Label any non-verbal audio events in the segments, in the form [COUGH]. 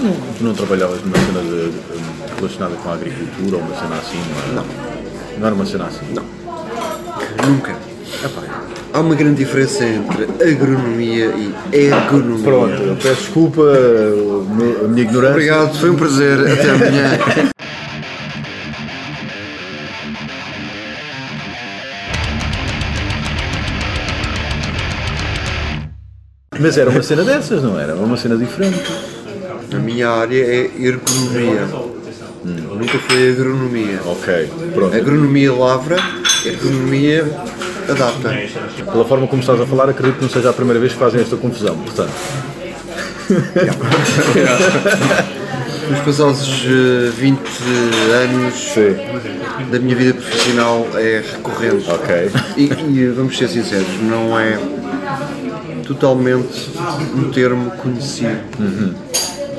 Tu não, tu não trabalhavas numa cena de, relacionada com a agricultura ou uma cena assim? Não. Não era uma cena assim? Não. Nunca. Epá, Há uma grande diferença entre agronomia e ergonomia. Pronto, eu peço desculpa a minha ignorância. Obrigado, foi um prazer. Até amanhã. Mas era uma cena dessas, não era? Era uma cena diferente. A minha área é ergonomia. Nunca foi agronomia. Ok, pronto. Agronomia lavra, ergonomia adapta. Pela forma como estás a falar, acredito que não seja a primeira vez que fazem esta confusão. Portanto, [LAUGHS] Nos passados eh, 20 anos sim. da minha vida profissional é recorrente. Ok. E, e vamos ser sinceros, não é totalmente um termo conhecido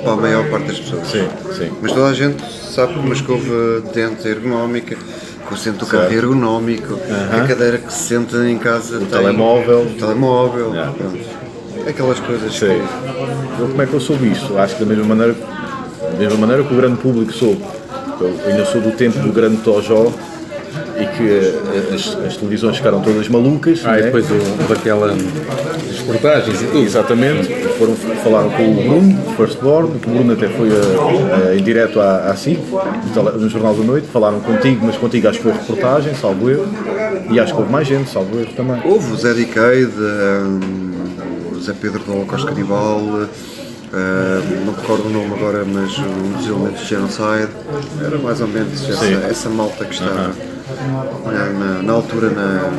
para a maior parte das pessoas. Sim, sim. Mas toda a gente sabe que uma escova de dente é ergonómica, que o centro do carro é ergonómico, a cadeira que se senta em casa o telemóvel. o telemóvel, Yeah. Aquelas coisas Sim. Eu, como é que eu soube isto? Acho que da mesma maneira, da mesma maneira que o grande público soube. Eu ainda sou do tempo do grande Tojó e que eh, as, as televisões ficaram todas malucas. Ah, né? e depois o, daquela das reportagens e tudo. Exatamente, foram, falaram com o Bruno, Firstborn, que o Bruno até foi a, a, em direto à, à SIC, no Jornal da Noite, falaram contigo, mas contigo acho que foi reportagem, salvo erro, e acho que houve mais gente, salvo erro também. Houve o Zé Diqueide, hum, o Zé Pedro do Holocausto Canibal, hum, não recordo o nome agora, mas um dos elementos de Genocide, era mais ou menos essa, essa malta que estava na, na- na altura na,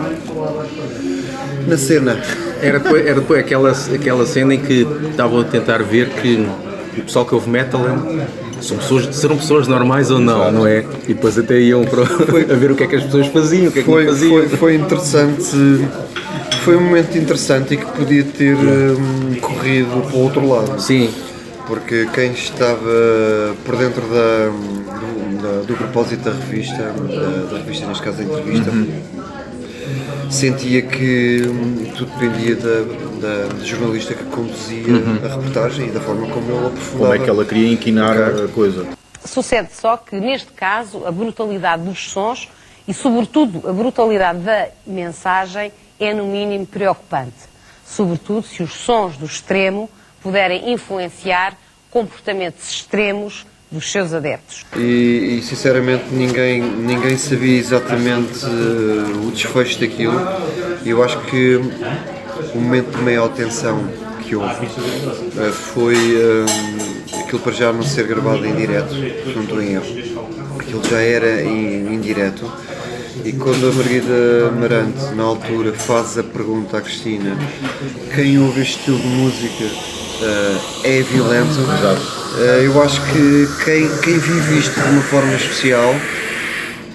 na cena. Era depois, era depois aquela, aquela cena em que estavam a tentar ver que o pessoal que ouve metal é- são pessoas, serão pessoas normais ou não, não é? E depois até iam para, a ver o que é que as pessoas faziam, o que é que Foi, faziam. foi, foi interessante, foi um momento interessante e que podia ter hum, corrido para o outro lado. Sim, porque quem estava por dentro da, do, da- do propósito da revista, da, da revista, neste caso da entrevista, sentia que hum, tudo dependia da, da- da jornalista que conduzia a reportagem e da forma como ele aprofundava. Como é que ela queria inquinar a coisa. Sucede só que, neste caso, a brutalidade dos sons e, sobretudo, a brutalidade da mensagem é, no mínimo, preocupante. Sobretudo se os sons do extremo puderem influenciar comportamentos extremos dos seus adeptos. E, e, sinceramente ninguém, ninguém sabia exatamente eh, o desfecho daquilo. Eu acho que o momento de maior tensão que houve eh, foi eh, aquilo para já não ser gravado em direto, se não estou em erro. Aquilo já era em, em direto. E quando a Margarida Marante, na altura, faz a pergunta à Cristina: quem ouve este estilo de música é violento? Eh, eu acho que quem, quem vive isto de uma forma especial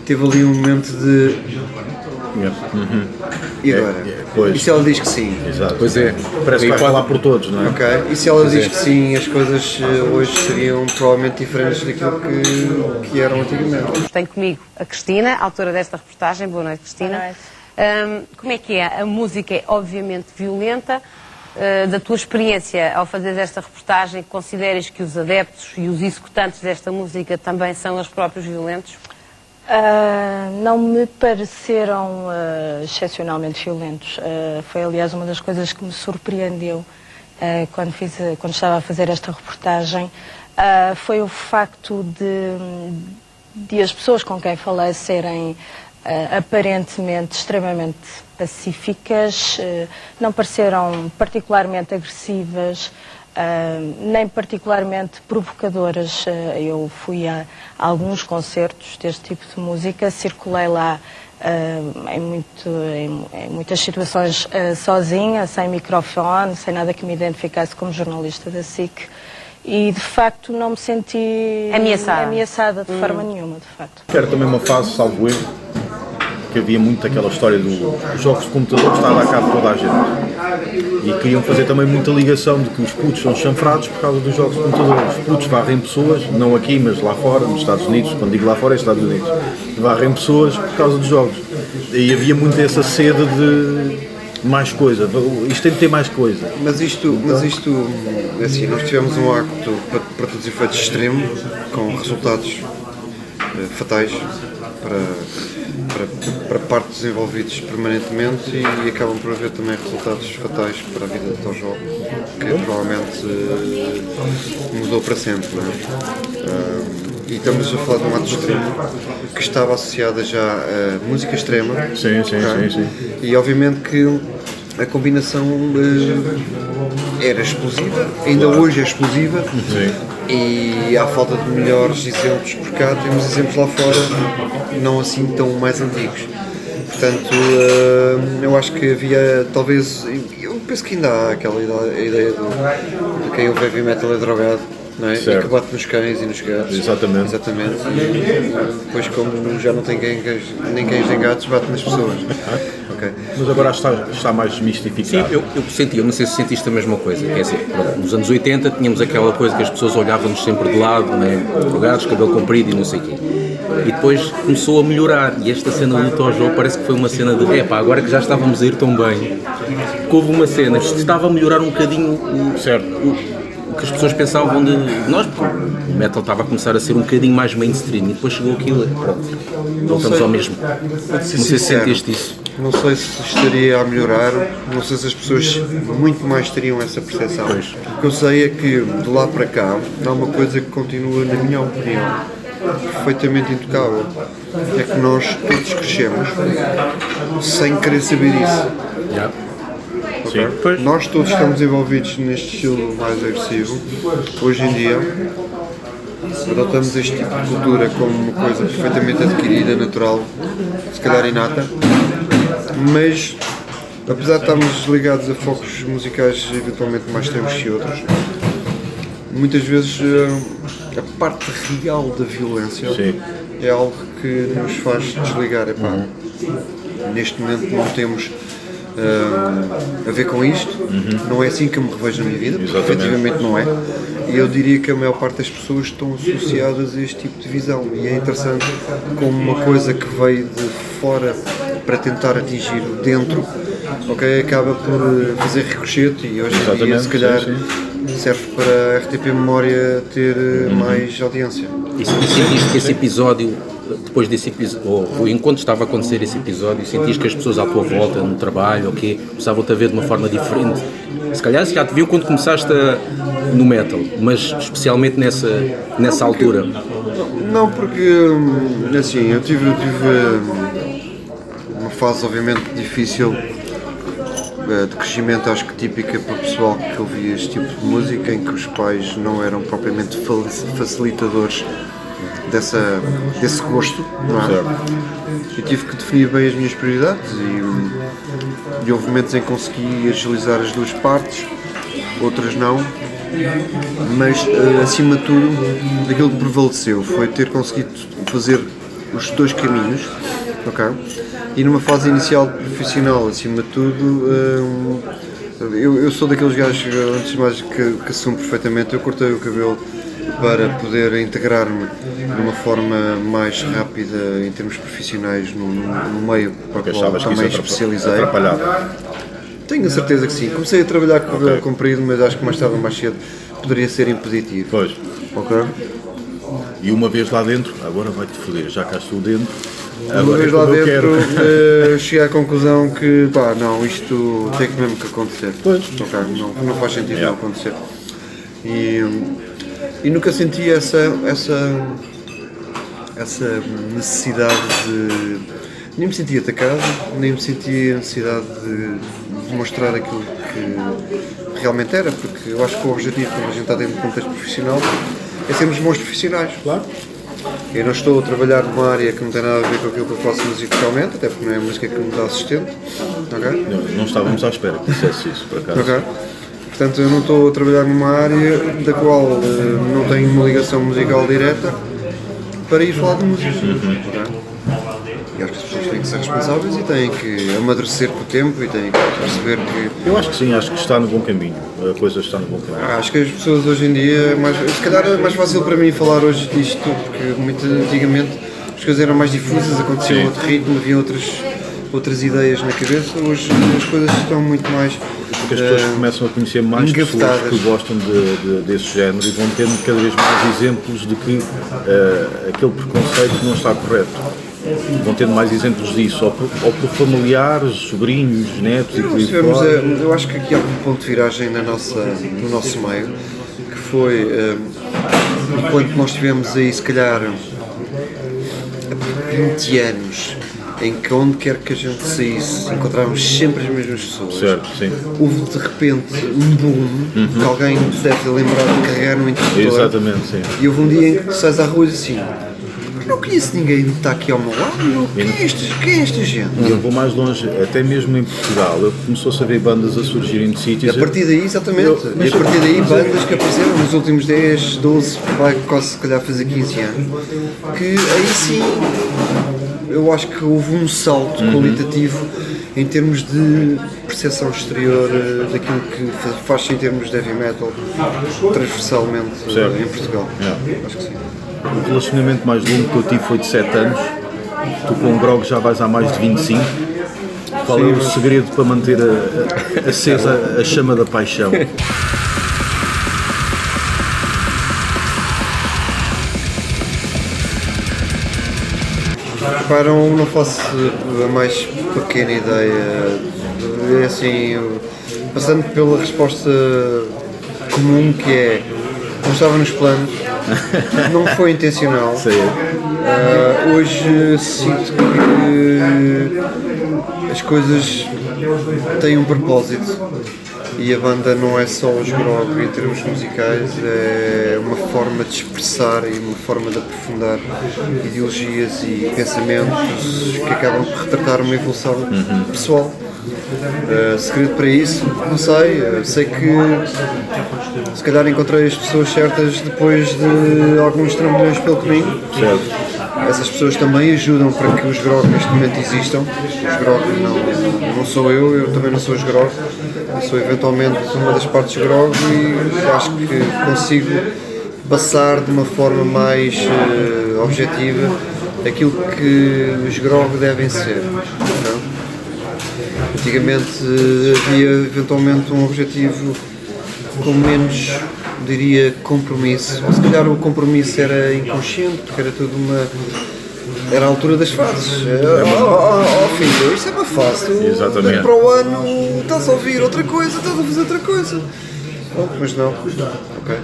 teve ali um momento de. E agora? É, é, pois. E se ela diz que sim? Exato. pois é. Parece que E vai falar por todos, não é? Ok? E se ela diz é. que sim, as coisas eh, hoje seriam provavelmente diferentes daquilo que, que eram antigamente. Tenho comigo a Cristina, autora desta reportagem. Boa noite, Cristina. Boa noite. Hum, como é que é? A música é obviamente violenta. Uh, da tua experiência ao fazer esta reportagem, consideras que os adeptos e os executantes desta música também são os próprios violentos? Ah, não me pareceram ah, excepcionalmente violentos. Ah, foi, aliás, uma das coisas que me surpreendeu quando, fiz, quando estava a fazer esta reportagem. Foi o facto de, de as pessoas com quem falei serem aparentemente extremamente pacíficas, ah, não pareceram particularmente agressivas. ah, nem particularmente provocadoras. Eu fui a, alguns concertos deste tipo de música, circulei lá em, muito- em- em muitas situações sozinha, sem microfone, sem nada que me identificasse como jornalista da SIC. E de facto não me senti Ameaçada. ameaçada de forma nenhuma, de facto. Que era também uma fase, salvo erro, que havia muito aquela história dos jogos de computador que estava a cabo toda a gente. E queriam fazer também muita ligação de que os putos são chanfrados por causa dos jogos de computador. Os putos varrem pessoas, não aqui, mas lá fora, nos Estados Unidos, quando digo lá fora é Estados Unidos, varrem pessoas por causa dos jogos. E havia muito essa sede de mais coisa, isto tem de ter mais coisa. Mas isto, mas isto, assim, nós tivemos um acto para, para todos os efeitos extremo, com resultados eh, fatais para, para, para partes envolvidos permanentemente e, acabam por haver também resultados fatais para a vida do Tojo, que provavelmente eh, mudou para sempre. Não é? Ah, e estamos a falar de um ato extremo que estava associado já a música extrema. Sim, sim, ok? sim, sim. E obviamente que a combinação eh, era explosiva, ainda hoje é explosiva. Sim. E à falta de melhores exemplos por cá, temos exemplos lá fora, não assim tão mais antigos. Portanto, eh, eu acho que havia talvez. Eu penso que ainda há aquela ideia de, de quem ouve heavy metal é drogado não é? E Certo. que bate nos cães e nos gatos. Exatamente. Exatamente. E depois, como já não tem cães, nem cães nem gatos, bate nas pessoas. [LAUGHS] Ok. Mas agora está, está mais Sim, desmistificado. eu, eu senti, eu não sei se sentiste a mesma coisa. Quer dizer, nos anos 80 tínhamos aquela coisa que as pessoas olhavam-nos sempre de lado, né? drogados, cabelo comprido e não sei o quê. E depois começou a melhorar. E esta cena do Tojo parece que foi uma cena de epá, agora que já estávamos a ir tão bem, que houve uma cena, isto estava a melhorar um bocadinho o, Certo. o que as pessoas pensavam de nós, porque o metal estava a começar a ser um bocadinho mais mainstream e depois chegou aquilo e pronto, voltamos sei. ao mesmo. Não sei se sentiste isso. Não sei se estaria a melhorar, não sei se as pessoas muito mais teriam essa percepção. Pois. O que eu sei é que de lá para cá há uma coisa que continua, na minha opinião, perfeitamente intocável. É que nós todos crescemos sem querer saber isso. Já. Sim. ok? Nós todos estamos envolvidos neste estilo mais agressivo. Hoje em dia adotamos este tipo de cultura como uma coisa perfeitamente adquirida, natural, se calhar inata, mas apesar de estarmos ligados a focos musicais eventualmente mais extremos que outros, muitas vezes eh, a parte real da violência Sim. é algo que nos faz desligar. Epá, Neste momento não temos eh, a ver com isto, não é assim que eu me revejo na minha vida, porque Exatamente. efetivamente não é. E eu diria que a maior parte das pessoas estão associadas a este tipo de visão e é interessante como uma coisa que veio de fora para tentar atingir o dentro, ok, acaba por eh, fazer ricochete e hoje em dia se calhar sim, serve para a RTP Memória ter eh, Uhum. mais audiência. E sentiste que esse episódio, depois desse episódio, enquanto estava a acontecer esse episódio, sentiste que as pessoas à tua volta, no trabalho, ok, começavam-te a ver de uma forma diferente? Se calhar já te viu quando começaste a- no metal, mas especialmente nessa, nessa altura. Não, porque hum, assim, eu tive, eu tive hum, uma fase obviamente difícil eh, de crescimento, acho que típica para o pessoal que ouvia este tipo de música, em que os pais não eram propriamente facilitadores dessa, desse gosto, não é? Eu tive que definir bem as minhas prioridades e, e houve momentos em que consegui agilizar as duas partes, outras não, mas eh, acima de tudo aquilo que prevaleceu foi ter conseguido fazer os dois caminhos, ok? E numa fase inicial profissional, acima de tudo, eh, eu, eu sou daqueles gajos, antes de mais, que, que assumo perfeitamente, eu cortei o cabelo para poder integrar-me de uma forma mais rápida em termos profissionais no, no, meio para o qual também especializei. atrapalhava. Tenho a certeza que sim. Comecei a trabalhar com o cabelo Ok. comprido, mas acho que mais tarde ou mais cedo poderia ser impeditivo. Pois. Ok? E uma vez lá dentro, agora vai-te foder, já cá estou dentro. Uma Agora vez é lá dentro, eh, [LAUGHS] cheguei à conclusão que, pá, não, isto tem que mesmo que acontecer. Pois. Ok, não, não faz sentido Yeah. não acontecer. E, e nunca senti essa, essa, essa necessidade de. Nem me senti atacado, nem me senti a necessidade de demonstrar aquilo que realmente era, porque eu acho que o objetivo, quando a gente está dentro do contexto profissional, é sermos bons profissionais. Claro. Eu não estou a trabalhar numa área que não tem nada a ver com aquilo que eu faço musicalmente, até porque não é a música que me dá sustento. ok? Não, não estávamos à espera que dissesse isso, por acaso. Ok? Portanto, eu não estou a trabalhar numa área da qual eh, não tenho uma ligação musical direta para ir falar de música. E acho que as pessoas têm que ser responsáveis e têm que amadurecer com o tempo e têm que perceber que Eu acho que sim, acho que está no bom caminho. A coisa está no bom caminho. Ah, Acho que as pessoas hoje em dia, mais, se calhar é mais fácil para mim falar hoje disto, porque muito antigamente as coisas eram mais difusas, acontecia Sim. outro ritmo, havia outras outras ideias na cabeça, hoje as coisas estão muito mais. Porque as pessoas eh, começam a conhecer mais pessoas que gostam de, de- desse género e vão tendo cada vez mais exemplos de que eh, aquele preconceito não está correto. Vão tendo mais exemplos disso, ou por, ou por familiares, sobrinhos, netos e por aí eh, eu acho que aqui há um ponto de viragem na nossa, no nosso meio, que foi enquanto nós tivemos aí se calhar 20 anos em que onde quer que a gente saísse encontrávamos sempre as mesmas pessoas. Certo, sim. Houve de repente um boom que alguém deve ter lembrado de carregar no interruptor. Exatamente, sim. E houve um dia em que tu sais à rua e assim, "Mas não conheço ninguém que está aqui ao meu lado, quem é, este, quem é esta gente? E eu vou mais longe, até mesmo em Portugal, eu começou-se a ver bandas a surgirem de sítios. a partir daí, exatamente, Eu- e a partir daí bandas que apareceram nos últimos 10, 12, vai quase se calhar fazer 15 anos, que aí sim eu acho que houve um salto Uhum. qualitativo em termos de percepção exterior eh, daquilo que fa- faz-se em termos de heavy metal transversalmente eh, Certo. em Portugal. Yeah. Acho que sim. O relacionamento mais longo que eu tive foi de 7 anos. Tu com o Grog já vais há mais de 25. Qual é o segredo para manter a- a- acesa a chama da paixão? [LAUGHS] Repara, não, não faço a mais pequena ideia. É assim, passando pela resposta comum que é não estava nos planos, [LAUGHS] não foi intencional. Ah, hoje sinto que as coisas têm um propósito e a banda não é só os grog em termos musicais, é uma forma de expressar e uma forma de aprofundar ideologias e pensamentos que acabam por retratar uma evolução pessoal. Uh, segredo para isso, não sei. Uh, sei que se calhar encontrei as pessoas certas depois de alguns trambolhões pelo caminho. Certo. Essas pessoas também ajudam para que os grog neste momento existam. Os grog não, não sou eu, eu também não sou os grog. Eu sou eventualmente uma das partes grog e acho que consigo passar de uma forma mais eh, objetiva aquilo que os grog devem ser. não? Antigamente eh, havia eventualmente um objetivo com menos, diria, compromisso. Ou se calhar o compromisso era inconsciente, porque era tudo uma. Era a altura das fases. Oh, oh, oh, filho, isso é uma fase. Tu, daqui para o ano estás a ouvir outra coisa, estás a fazer outra coisa. Bom, mas não. Ok.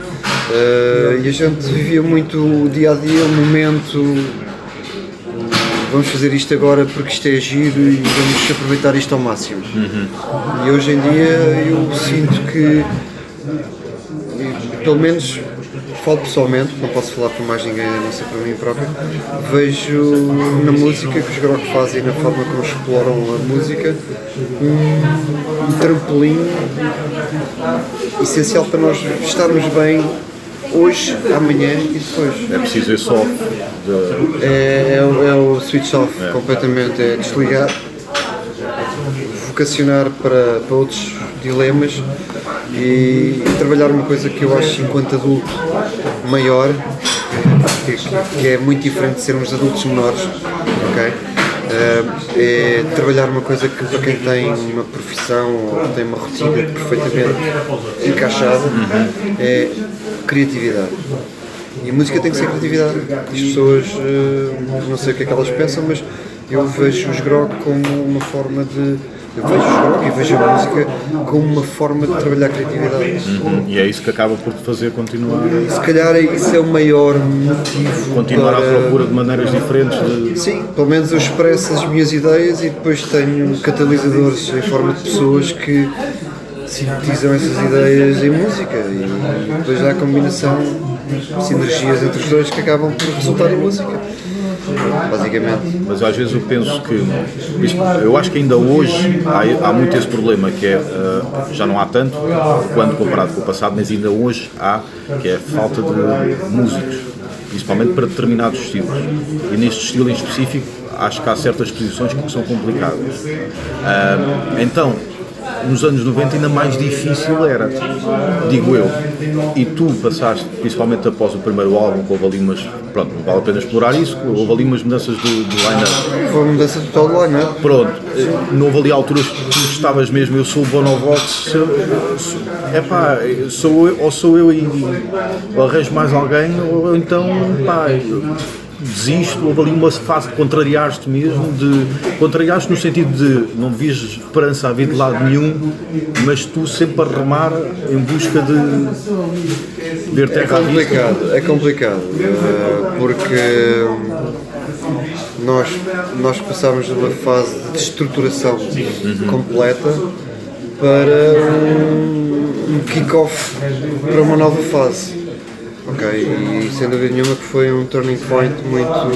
Eh, e a gente vivia muito o dia a dia, o momento. Vamos fazer isto agora porque isto é giro e vamos aproveitar isto ao máximo. E hoje em dia eu sinto que, pelo menos falo pessoalmente, não posso falar por mais ninguém, a não ser por mim próprio, vejo na música que os Grog fazem, na forma como exploram a música, um, um trampolim essencial para nós estarmos bem hoje, amanhã e depois. É preciso esse off. de- É, é o- é o switch off completamente, é desligar, vocacionar para, para outros dilemas e, e trabalhar uma coisa que eu acho enquanto adulto maior, que, que é muito diferente de sermos adultos menores, ok? Eh, é trabalhar uma coisa que para quem tem uma profissão ou tem uma rotina perfeitamente encaixada é criatividade. E a música tem que ser criatividade. As pessoas, eh, não sei o que é que elas pensam, mas eu vejo os grog como uma forma de. Eu vejo e vejo a música como uma forma de trabalhar a criatividade. E é isso que acaba por fazer continuar, Se calhar isso é o maior motivo continuar à para... procura de maneiras diferentes de. Sim, pelo menos eu expresso as minhas ideias e depois tenho catalisadores em forma de pessoas que sintetizam essas ideias em música e depois há a combinação, sinergias entre os dois que acabam por resultar em música. Basicamente. Mas às vezes eu penso que, eu acho que ainda hoje há, há muito esse problema, que é, eh, já não há tanto quando comparado com o passado, mas ainda hoje há, que é a falta de músicos, principalmente para determinados estilos. E neste estilo em específico, acho que há certas posições que são complicadas. Ah, então, nos anos 90 ainda mais difícil era, digo eu. E tu passaste, principalmente após o primeiro álbum, que houve ali umas, pronto, não vale a pena explorar isso, houve ali umas mudanças do, do line-up. Foi mudança total do line Pronto, eh, não houve ali alturas que tu estavas mesmo, eu sou o Bonovox, é pá, sou eu, ou sou eu e ou arranjo mais alguém, ou então, pá, eu desisto, houve ali uma fase de contrariar-te mesmo, de contrariar-te no sentido de não vias esperança a vir de lado nenhum, mas tu sempre a remar em busca de ver É terra vista. complicado, é complicado, eh, porque nós, nós passámos de uma fase de estruturação completa para um, um kick-off para uma nova fase. Ok, e sem dúvida nenhuma que foi um turning point muito,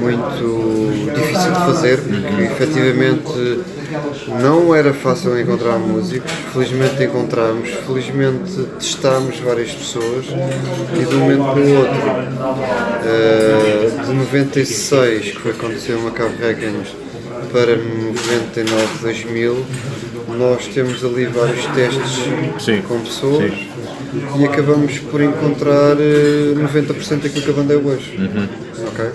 muito difícil de fazer, porque efetivamente não era fácil encontrar músicos, felizmente encontramos, felizmente testámos várias pessoas e de um momento para o outro, eh, de 96, que foi quando saiu uma Cabo Records, para 99, 2000, nós temos ali vários testes Sim, com pessoas. Sim. E acabamos por encontrar eh, 90% daquilo que a banda é hoje. Ok?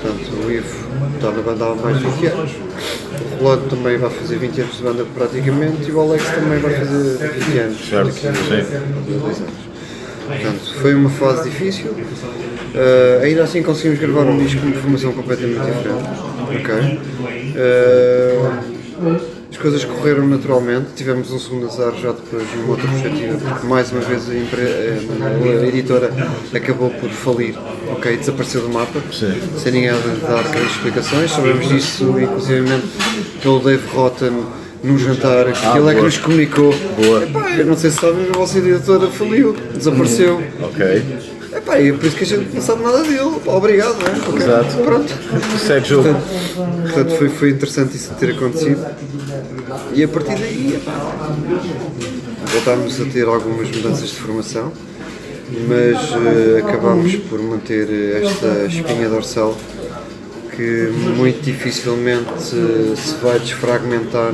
Portanto, o Ivo está na banda há mais de 20 anos. O Rolando também vai fazer 20 anos de banda praticamente e o Alex também vai fazer 20 anos. Certo, daqui a sim. dois anos. Portanto, foi uma fase difícil. Eh, ainda assim conseguimos gravar um disco com uma formação completamente diferente. Ok? Eh, as coisas correram naturalmente, tivemos um segundo azar já depois numa outra perspectiva, porque mais uma vez a, eh, a editora acabou por falir, ok, desapareceu do mapa, Sim. sem ninguém dar grandes explicações, sabemos disso inclusivamente pelo Dave Rotten num jantar, que ele é que nos comunicou. Boa. Epá, eu não sei se sabem, a vossa editora faliu, desapareceu. Ok, Epá, e é por isso que a gente não sabe nada dele. Pá, Obrigado, não é? Ok, Exato. Pronto. segue jogo. Portanto, foi, foi interessante isso ter acontecido. E a partir daí, epá, voltámos a ter algumas mudanças de formação, mas eh, acabámos por manter esta espinha dorsal que muito dificilmente se vai desfragmentar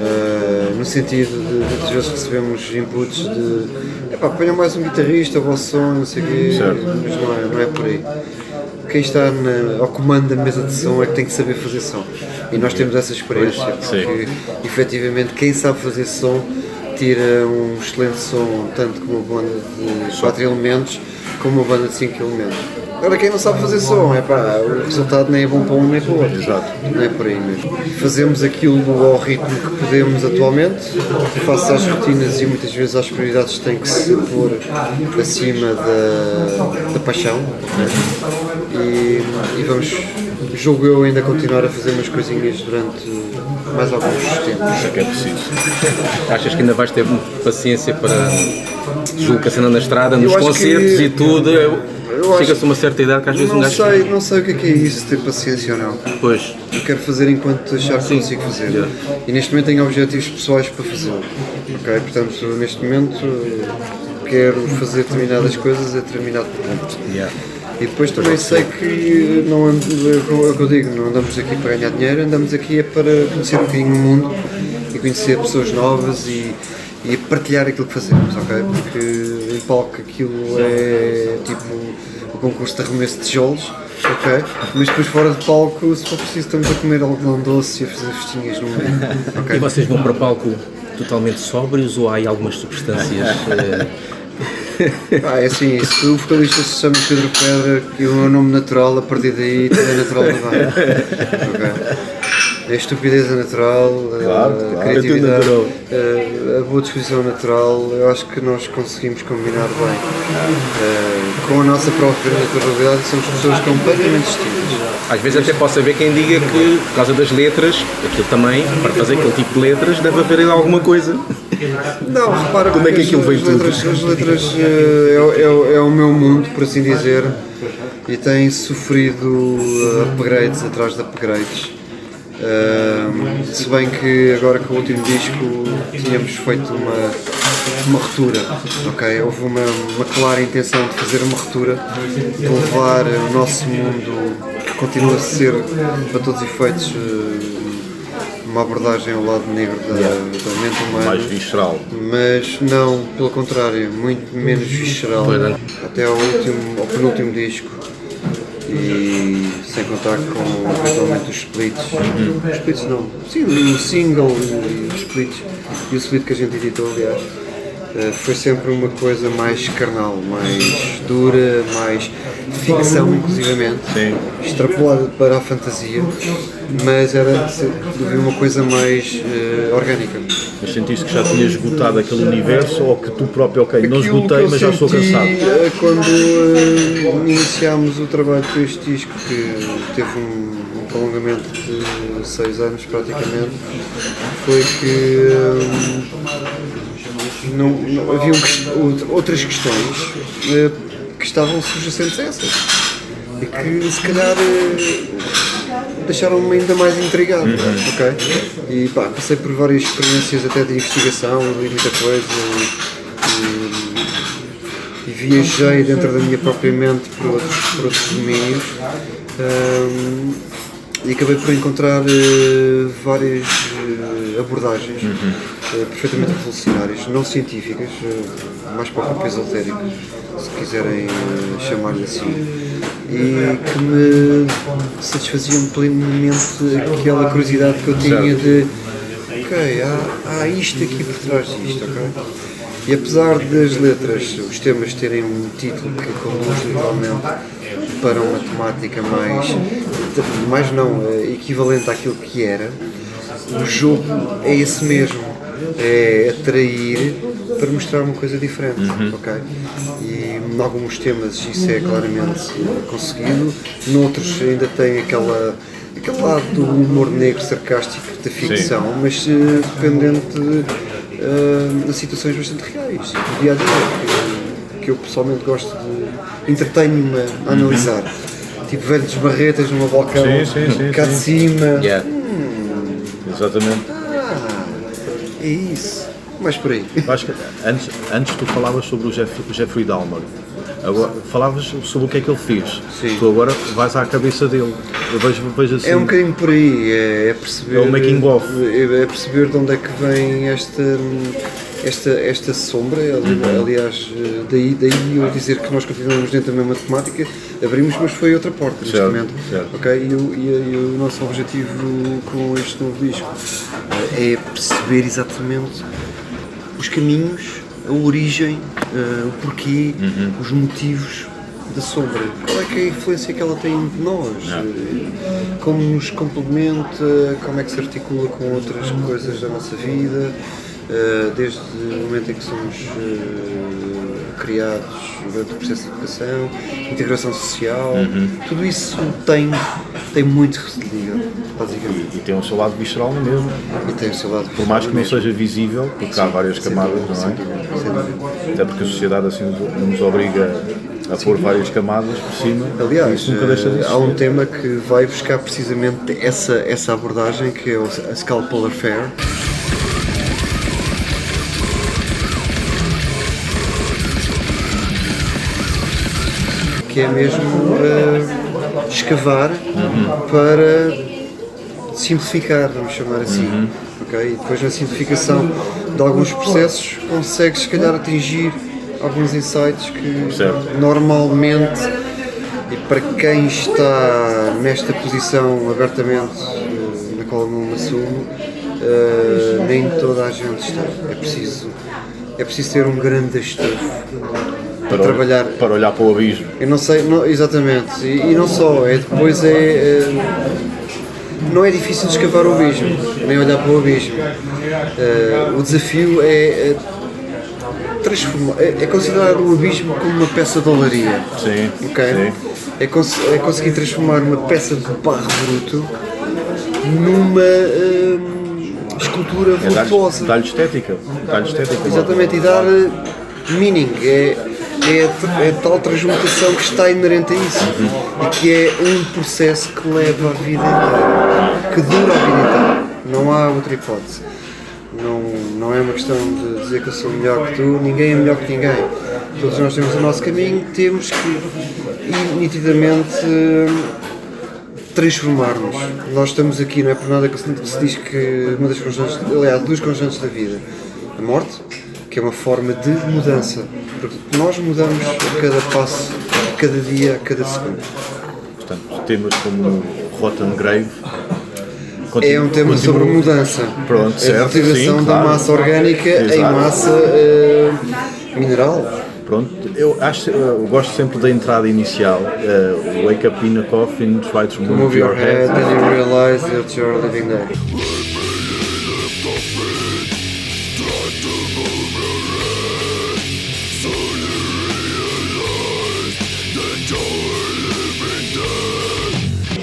eh, no sentido de muitas vezes recebemos inputs de epá, ponham mais um guitarrista, o vosso som, não sei o quê, Certo. mas não é, não é por aí. Quem está na- ao comando da mesa de som é que tem que saber fazer som. E nós temos essa experiência, Sim. porque efetivamente quem sabe fazer som tira um excelente som, tanto como uma banda de 4 elementos, como uma banda de 5 elementos. Agora quem não sabe fazer som, é pá, o resultado nem é bom para um nem para o outro. Exato. Não é por aí mesmo. Fazemos aquilo ao ritmo que podemos atualmente, face às rotinas e muitas vezes às prioridades tem que se pôr acima da, da paixão. ok? E, e vamos, julgo eu, ainda continuar a fazer umas coisinhas durante mais alguns tempos. É que é preciso. Achas que ainda vais ter paciência para cena na estrada, nos acho concertos que- e tudo? acho Chega-se a uma certa idade que às vezes um Não gajo. sei, não sei o que é, que é isso, ter paciência ou não. Pois, Eu quero fazer enquanto achar que consigo fazer. Yeah. E neste momento tenho objetivos pessoais para fazê-lo. Ok? Portanto, neste momento quero fazer determinadas coisas a determinado ponto. yeah. E depois também sei que não é o que eu digo, não andamos aqui para ganhar dinheiro, andamos aqui é para conhecer um bocadinho o mundo e conhecer pessoas novas e, e partilhar aquilo que fazemos, ok? Porque em palco aquilo é tipo o concurso de arremesso de tijolos, ok? Mas depois fora de palco, se for preciso, estamos a comer algodão doce e a fazer festinhas no mundo, E ok? vocês vão para palco totalmente sóbrios ou há aí algumas substâncias? Eh, [LAUGHS] Ah, é assim, se o vocalista se chama Pedro Pedra e o meu nome natural, a partir daí tudo é natural da banda. Ok? A estupidez é natural, a- Claro, a claro. criatividade, É tudo a, a boa disposição natural, eu acho que nós conseguimos combinar bem. Eh, com a nossa própria naturalidade, somos pessoas completamente distintas. Às vezes até posso haver quem diga que, por causa das letras, aquilo também, para fazer aquele tipo de letras, deve haver alguma coisa. Não, repara Como é que aquilo as tudo? letras, as letras eh, é, o- é é o meu mundo, por assim dizer, e tem sofrido eh, upgrades atrás de upgrades. Ahm, se bem que agora com o último disco tínhamos feito uma, uma ruptura, ok? Houve uma, uma clara intenção de fazer uma ruptura, de levar o nosso mundo, que continua a ser, para todos os efeitos, uma abordagem ao lado negro da, da mente humana. Mais visceral. Mas não, pelo contrário, muito menos visceral. Até ao último, ao penúltimo disco. E sem contar com eventualmente os splits. Os splits não. Sim, o single e os splits. E o split que a gente editou, aliás. Eh, Foi sempre uma coisa mais carnal, mais dura, mais ficção, inclusivamente, Sim. extrapolada para a fantasia, mas era uma coisa mais eh, orgânica. Mas sentiste que já tinhas esgotado aquele universo ou que tu próprio, ok, não Aquilo esgotei, que eu mas já senti, cansado? eh, Quando eh, iniciámos o trabalho com este disco, que teve um, prolongamento de seis anos praticamente, foi que não, não- haviam outras questões eh, que estavam subjacentes a essas. E que se calhar eh, deixaram-me ainda mais intrigado, ok? E pá, passei por várias experiências até de investigação, li muita coisa e, e viajei dentro da minha própria mente por outros, por outros domínios ahm, e acabei por encontrar eh, várias eh, abordagens. Eh, perfeitamente revolucionárias, não científicas, eh, mais para o esotérico, se quiserem eh, chamar-lhe assim, e que me satisfaziam plenamente aquela curiosidade que eu tinha de ok, há, há isto aqui por trás disto, ok? E apesar das letras, os temas terem um título que conduz literalmente para uma temática mais, mais não, eh, equivalente àquilo que era, o jogo é esse mesmo, é atrair para mostrar uma coisa diferente, ok? E em alguns temas isso é claramente conseguido, noutros ainda tem aquela aquele lado do humor negro sarcástico da ficção, mas eh, dependente eh, de situações bastante reais, do dia a dia, que, que eu pessoalmente gosto de entretenho-me a analisar. Tipo velhos barretas numa balcão, Sim, sim, sim, cá de sim. cima. Yeah. Exatamente. É isso. Mais por aí. Antes, antes tu falavas sobre o Jeff, Jeffrey Dahmer. Agora, falavas sobre o que é que ele fez. Sim. Tu agora vais à cabeça dele. Eu vejo, vejo assim. É um bocadinho por aí, é, é perceber. É o making of. É, é perceber de onde é que vem esta, esta, esta sombra. ali- Uhum. Aliás, eh, daí, daí eu dizer que nós continuamos dentro da mesma temática, abrimos, mas foi outra porta neste Certo, momento. certo. Ok? E, o- e- e o nosso objetivo com este novo disco é perceber exatamente os caminhos, a origem, eh, o porquê, Uhum. os motivos da sombra. Qual é que é a influência que ela tem de nós? Eh, Como nos complementa, como é que se articula com outras coisas da nossa vida, eh, desde o momento em que somos criados durante o processo de educação, integração social, Uhum. tudo isso tem, tem muito que se liga, basicamente. E tem o seu lado visceral no mesmo. E tem o seu lado Por mais que não seja visível, porque há várias camadas, não Sem é? dúvida, sem dúvida. Até porque a sociedade assim nos obriga a pôr várias camadas por cima. Aliás, isso nunca deixa de eh, há um tema que vai buscar precisamente essa, essa abordagem, que é a Scalpel Affair. Que é mesmo eh, escavar para simplificar, vamos chamar assim. ok? E depois na simplificação de alguns processos consegues se calhar atingir alguns insights que Certo. normalmente e para quem está nesta posição abertamente eh, na qual não me assumo, eh, nem toda a gente está. É preciso, é preciso ter um grande estofo para, trabalhar. para olhar para o abismo. Eu não sei, não- exatamente, e, e não só, é depois é, é- Não é difícil escavar o abismo, nem olhar para o abismo. Eh, o desafio é, é transformar, é, é considerar o abismo como uma peça de olaria. Sim, Ok? sim. É, cons- é conseguir transformar uma peça de barro bruto numa hum, escultura É voluptuosa. dar-lhe estética. Dar-lhe estética. Exatamente, e dar eh, meaning. É, é, é tal transmutação que está inerente a isso. E que é um processo que leva a vida inteira. Que dura a vida inteira. Não há outra hipótese. Não, não é uma questão de dizer que eu sou melhor que tu, ninguém é melhor que ninguém. Todos nós temos o nosso caminho, temos que nitidamente transformar-nos. Nós estamos aqui, não é por nada que se se diz que uma das constantes, aliás, duas constantes da vida, a morte, que é uma forma de mudança. Porque nós mudamos a cada passo, a cada dia, a cada segundo. Portanto, temas como Rotten Grave. É um tema sobre mudança. Pronto, a certo, retiração sim, da claro. massa orgânica em Exato. massa eh, mineral. Pronto, eu acho, eu gosto sempre da entrada inicial. eh, wake up in a coffin, try to move, Move your head head. and you realize that you're living there.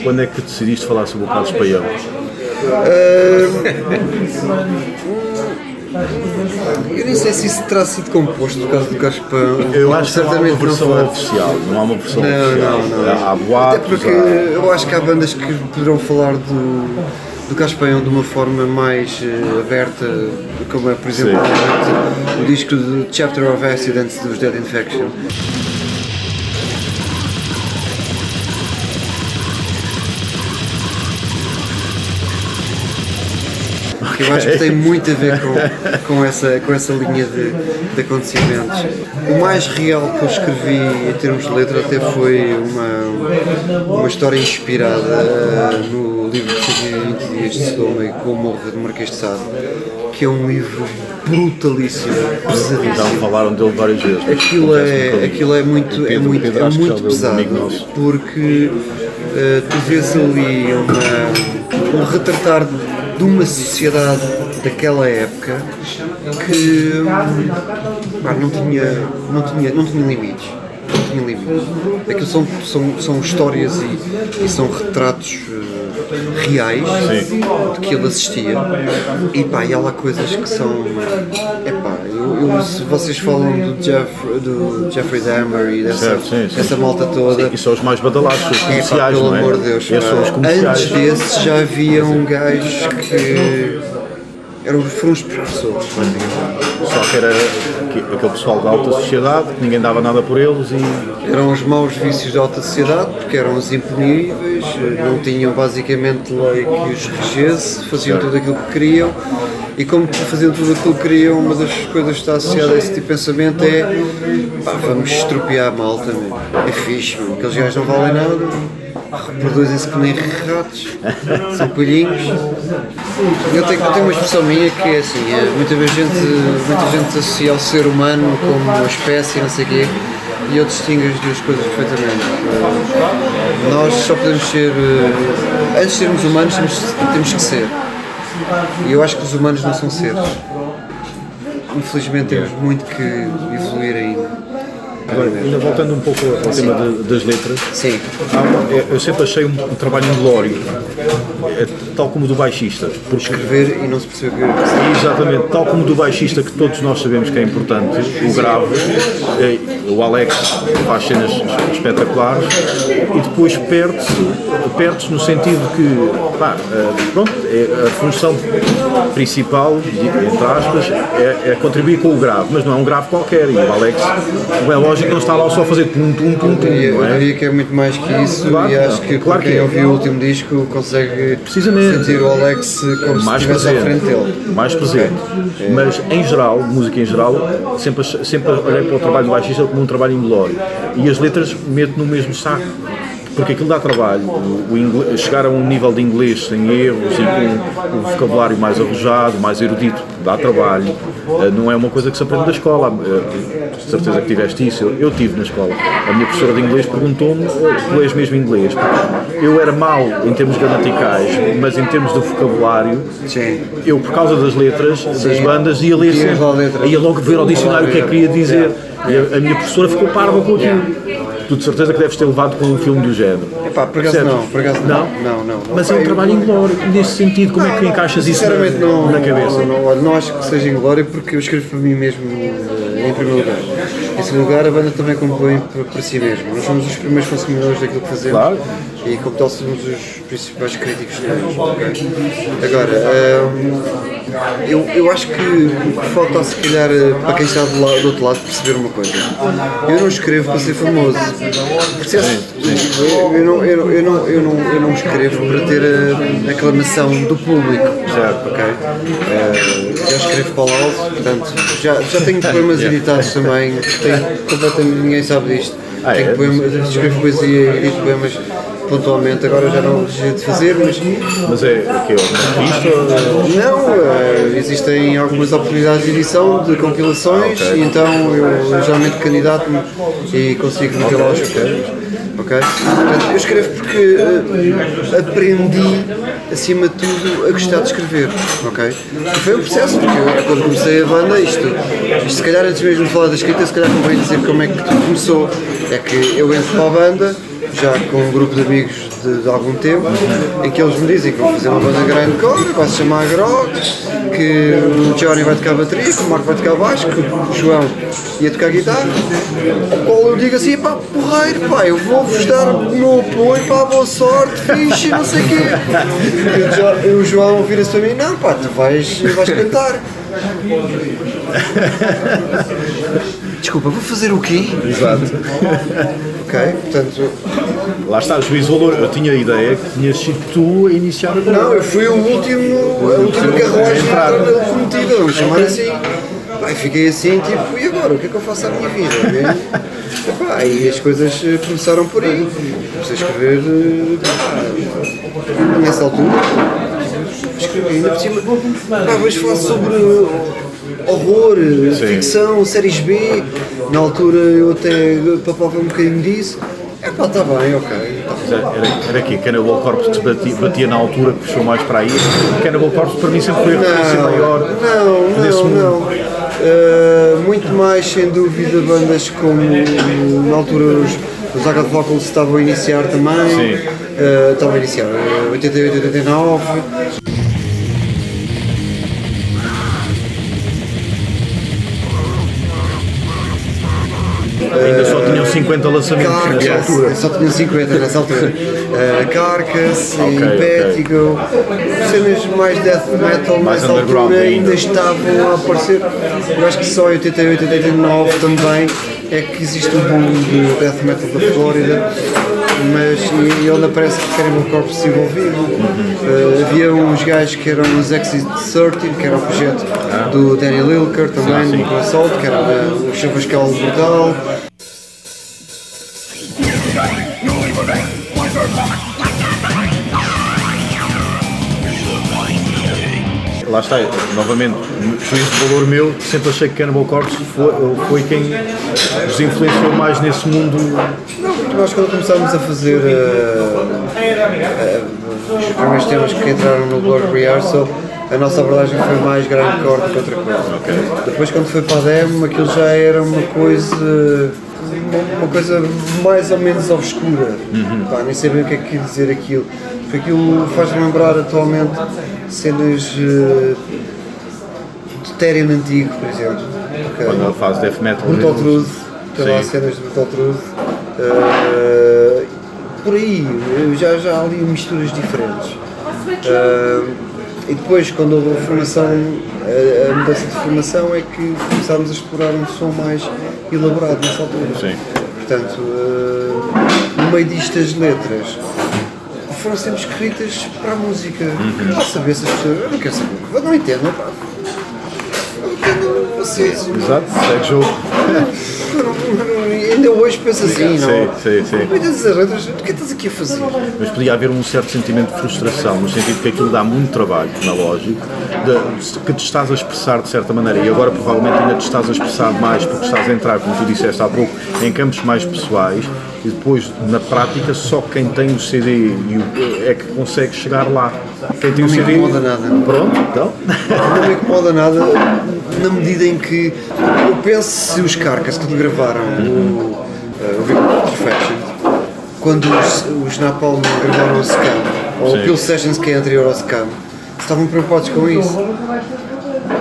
Quando é que decidiste falar sobre o Carlos Paião? Eu nem sei se isso terá sido composto por causa do Caspão. Eu acho que não há uma versão foi. oficial. Não há uma versão Não, oficial. não, não. Há Até boatos, porque há- eu acho que há bandas que poderão falar do, do Caspaião de uma forma mais eh, aberta, como é, por exemplo, o disco do Chapter of Accidents dos Dead Infection. Que eu acho que tem muito a ver com, com, essa, com essa linha de, de acontecimentos. O mais real que eu escrevi em termos de letra até foi uma, uma história inspirada eh, no livro de 120 dias de Sodoma e com o Morro de Marquês de Sade, que é um livro brutalíssimo, Já pesadíssimo. falaram dele várias vezes. Aquilo é, aquilo é muito, O é Pedro- muito, Pedro é já muito pesado porque eh, tu vês ali uma, um retratar de uma sociedade daquela época que pá, não, tinha, não, tinha, não tinha limites. Tinha limites. Aquilo são, são, são histórias e, e são retratos eh, reais de que ele assistia. E pá, e há lá coisas que são. Epá, eu, eu, se vocês falam do, Jeff, do Jeffrey Dahmer e dessa, sim, sim. dessa malta toda. E são os mais badalados, os comerciais, pelo não é? amor de Deus, pá. antes desses já haviam gajos que eram, foram os precursores, basicamente. Só que era aquele pessoal da alta sociedade, que ninguém dava nada por eles e Eram os maus vícios da alta sociedade, porque eram os imponíveis, não tinham basicamente lei que os regesse, faziam tudo aquilo que queriam. E como faziam tudo aquilo que queriam, uma das coisas que está associada a esse tipo de pensamento é pá, vamos estropiar a malta, é fixe, aqueles gajos não valem nada, reproduzem-se que nem ratos, são coelhinhos. Eu tenho, eu tenho uma expressão minha que é assim, é, muita, gente, muita gente associa o ser humano como uma espécie, não sei o quê, e eu distingo as duas coisas perfeitamente. Nós só podemos ser, eh, antes de sermos humanos, temos, temos que ser. E eu acho que os humanos não são seres. Infelizmente temos muito que evoluir ainda. Agora, ainda voltando um pouco ao tema de- das letras, Sim. uma- eu- sempre achei um, um trabalho inglório, tal como o do baixista, porque Escrever e não se perceber Exatamente, tal como o do baixista, que todos nós sabemos que é importante, o grave, eh, o Alex faz cenas espetaculares e depois perde-se perde no sentido que, pá, eh, pronto, é a função principal, entre aspas, é, é contribuir com o grave, mas não é um grave qualquer. E o Alex, é lógico que não está lá só a fazer tum, tum, tum, tum, Eu é? diria que é muito mais que isso Claro e acho que Claro quem que é. ouviu o último disco consegue Precisamente. Sentir o Alex como se mais estivesse à presente, frente dele. mais presente. Mas em geral, música em geral, sempre, sempre olhei para o trabalho do baixista como um trabalho inglório. E as letras meto no mesmo saco. Porque aquilo dá trabalho. O, ingle- chegar a um nível de inglês sem erros e com o vocabulário mais arrojado, mais erudito, dá trabalho. Eh, Não é uma coisa que se aprende na escola. Eh, De certeza que tiveste isso. Eu, eu tive na escola. A minha professora de inglês perguntou-me: "Eh, Tu és mesmo inglês? Eu era mau em termos gramaticais, mas em termos de vocabulário, Sim. eu, por causa das letras, das Sim. bandas, ia ler sempre. Ia logo ver ao dicionário o que é que queria dizer. A, a minha professora ficou parva com aquilo. Tu de certeza que deves ter levado com um filme do género. Epá, por acaso não, por acaso não. Não, não, não. Mas é um trabalho inglório. Nesse sentido, como é que encaixas isso Sinceramente na, não, na cabeça? Não, não, não acho que seja inglória porque eu escrevo para mim mesmo eh, em primeiro lugar. Em segundo lugar, a banda também compõe para, si mesmo. Nós somos os primeiros consumidores daquilo que fazemos Claro. e como tal somos os principais críticos ok? Agora, hum, Eu, eu acho que falta se calhar para quem está do, lado, do outro lado perceber uma coisa. Eu não escrevo para ser famoso. Percebes? Eu, eu, não, eu, não, eu, não, eu, não, eu não escrevo para ter a aclamação do público. Certo. Ok? Eh, já escrevo para o alto, portanto, já, já tenho poemas editados também. Tenho completamente, ninguém sabe disto. Ah, tenho é? poemas, escrevo poesia e edito poemas pontualmente, agora já não deixei de fazer, mas Mas é o quê? Uma revista? não, eh, existem algumas oportunidades de edição de compilações Ah, ok. e então eu geralmente candidato-me e consigo meter lá os. Ok? Portanto, eu escrevo porque eh, aprendi, acima de tudo, a gostar de escrever. Ok? E foi um processo, porque eu, quando comecei a banda, isto, isto se calhar antes mesmo de falar da escrita, se calhar convém dizer como é que tudo começou. É que eu entro para a banda, já com um grupo de amigos de, de algum tempo, em que eles me dizem que vão fazer uma banda grindcore, vai se chamar Grog, que o Johnny vai tocar bateria, que o Marco vai tocar baixo, que o João ia tocar guitarra, ao qual eu digo assim, pá, porreiro, pá, eu vou-vos dar o meu apoio, pá, boa sorte, fixe, não sei o quê. E o João vira-se para mim, não, pá, tu vais, vais cantar. [LAUGHS] Desculpa, vou fazer o quê? Exato. [LAUGHS] Ok, portanto, Lá está, de valor. Eu tinha a ideia que tinhas sido tu a iniciar a Não, eu fui o último, a última carruagem a na locomotiva, vamos chamar assim. E fiquei assim, tipo, e agora? O que é que eu faço à minha vida? [LAUGHS] Epá, e as coisas eh, começaram por aí. Comecei a escrever eh, pá, nessa altura. Escrevi ainda por cima. Pá, vamos falar sobre horror, ficção, séries B. Na altura eu até papava um bocadinho disso. É pá, está bem, ok. Era, era aqui, Cannibal Corpse batia, batia na altura que puxou mais para aí. Cannibal Corpse para mim sempre foi a referência maior Não, não, não. Uh, muito mais, sem dúvida, bandas como na altura os, os Agatha Vocals estavam a iniciar também. Sim. Uh, estavam a iniciar, uh, 88, 89. Ainda só tinham 50 lançamentos nessa altura. só tinha 50 nessa altura. Uh, Carcass, Ok, Impetigo, cenas mais death metal Mais nessa altura ainda. ainda estavam a aparecer. Eu acho que só em 88, 89 também é que existe um boom de death metal da Flórida. Mas e onde aparece que Cannibal Corpse envolvido. Uh, havia uns gajos que eram os Exit 13, que era o projeto do Danny Lilker também, sim. no Assault, que era uh, o Chavascal Brutal. Lá está, novamente, juízo de valor meu, sempre achei que Cannibal Corpse foi, foi quem vos influenciou mais nesse mundo. Não, nós quando começámos a fazer uh, uh, os primeiros temas que entraram no Glory Rehearsal, a nossa abordagem foi mais do que outra coisa. Depois quando foi para a demo, aquilo já era uma coisa uma, coisa mais ou menos obscura. Pá, nem bem o que é que quer dizer aquilo. Porque aquilo faz lembrar atualmente cenas uh, de Therian antigo, por exemplo. Quando ela faz death metal. Brutal Truth, lá Sim. cenas de Brutal Truth. Uh, por aí, já, já há ali misturas diferentes. Uh, e depois, quando houve a formação, a, a mudança de formação, é que começámos a explorar um som mais elaborado nessa altura. Sim. Portanto, uh, no meio disto, as letras foram sempre escritas para a música. Uhum. Para saber se as pessoas. Eu não quero saber. Eu não entendo, pá. Eu não entendo vocês. Exato, segue jogo. Não- não- Ainda hoje penso assim, não? Sim, sim, sim. Muitas letras, o que é que estás aqui a fazer? Mas podia haver um certo sentimento de frustração, no sentido que aquilo dá muito trabalho, na lógica, de- que te estás a expressar de certa maneira, e agora provavelmente ainda te estás a expressar mais porque estás a entrar, como tu disseste há pouco, em campos mais pessoais, e depois, na prática, só quem tem o CD e o- é que consegue chegar lá. Quem tem Não o me CD. incomoda nada. Pronto, então. Não me incomoda nada na medida em que eu penso se os Carcas que gravaram o, uh, o Perfection, quando os, os Napalm gravaram o Scam, ou Sim. o Pill Sessions que é anterior ao Scam, estavam preocupados com isso.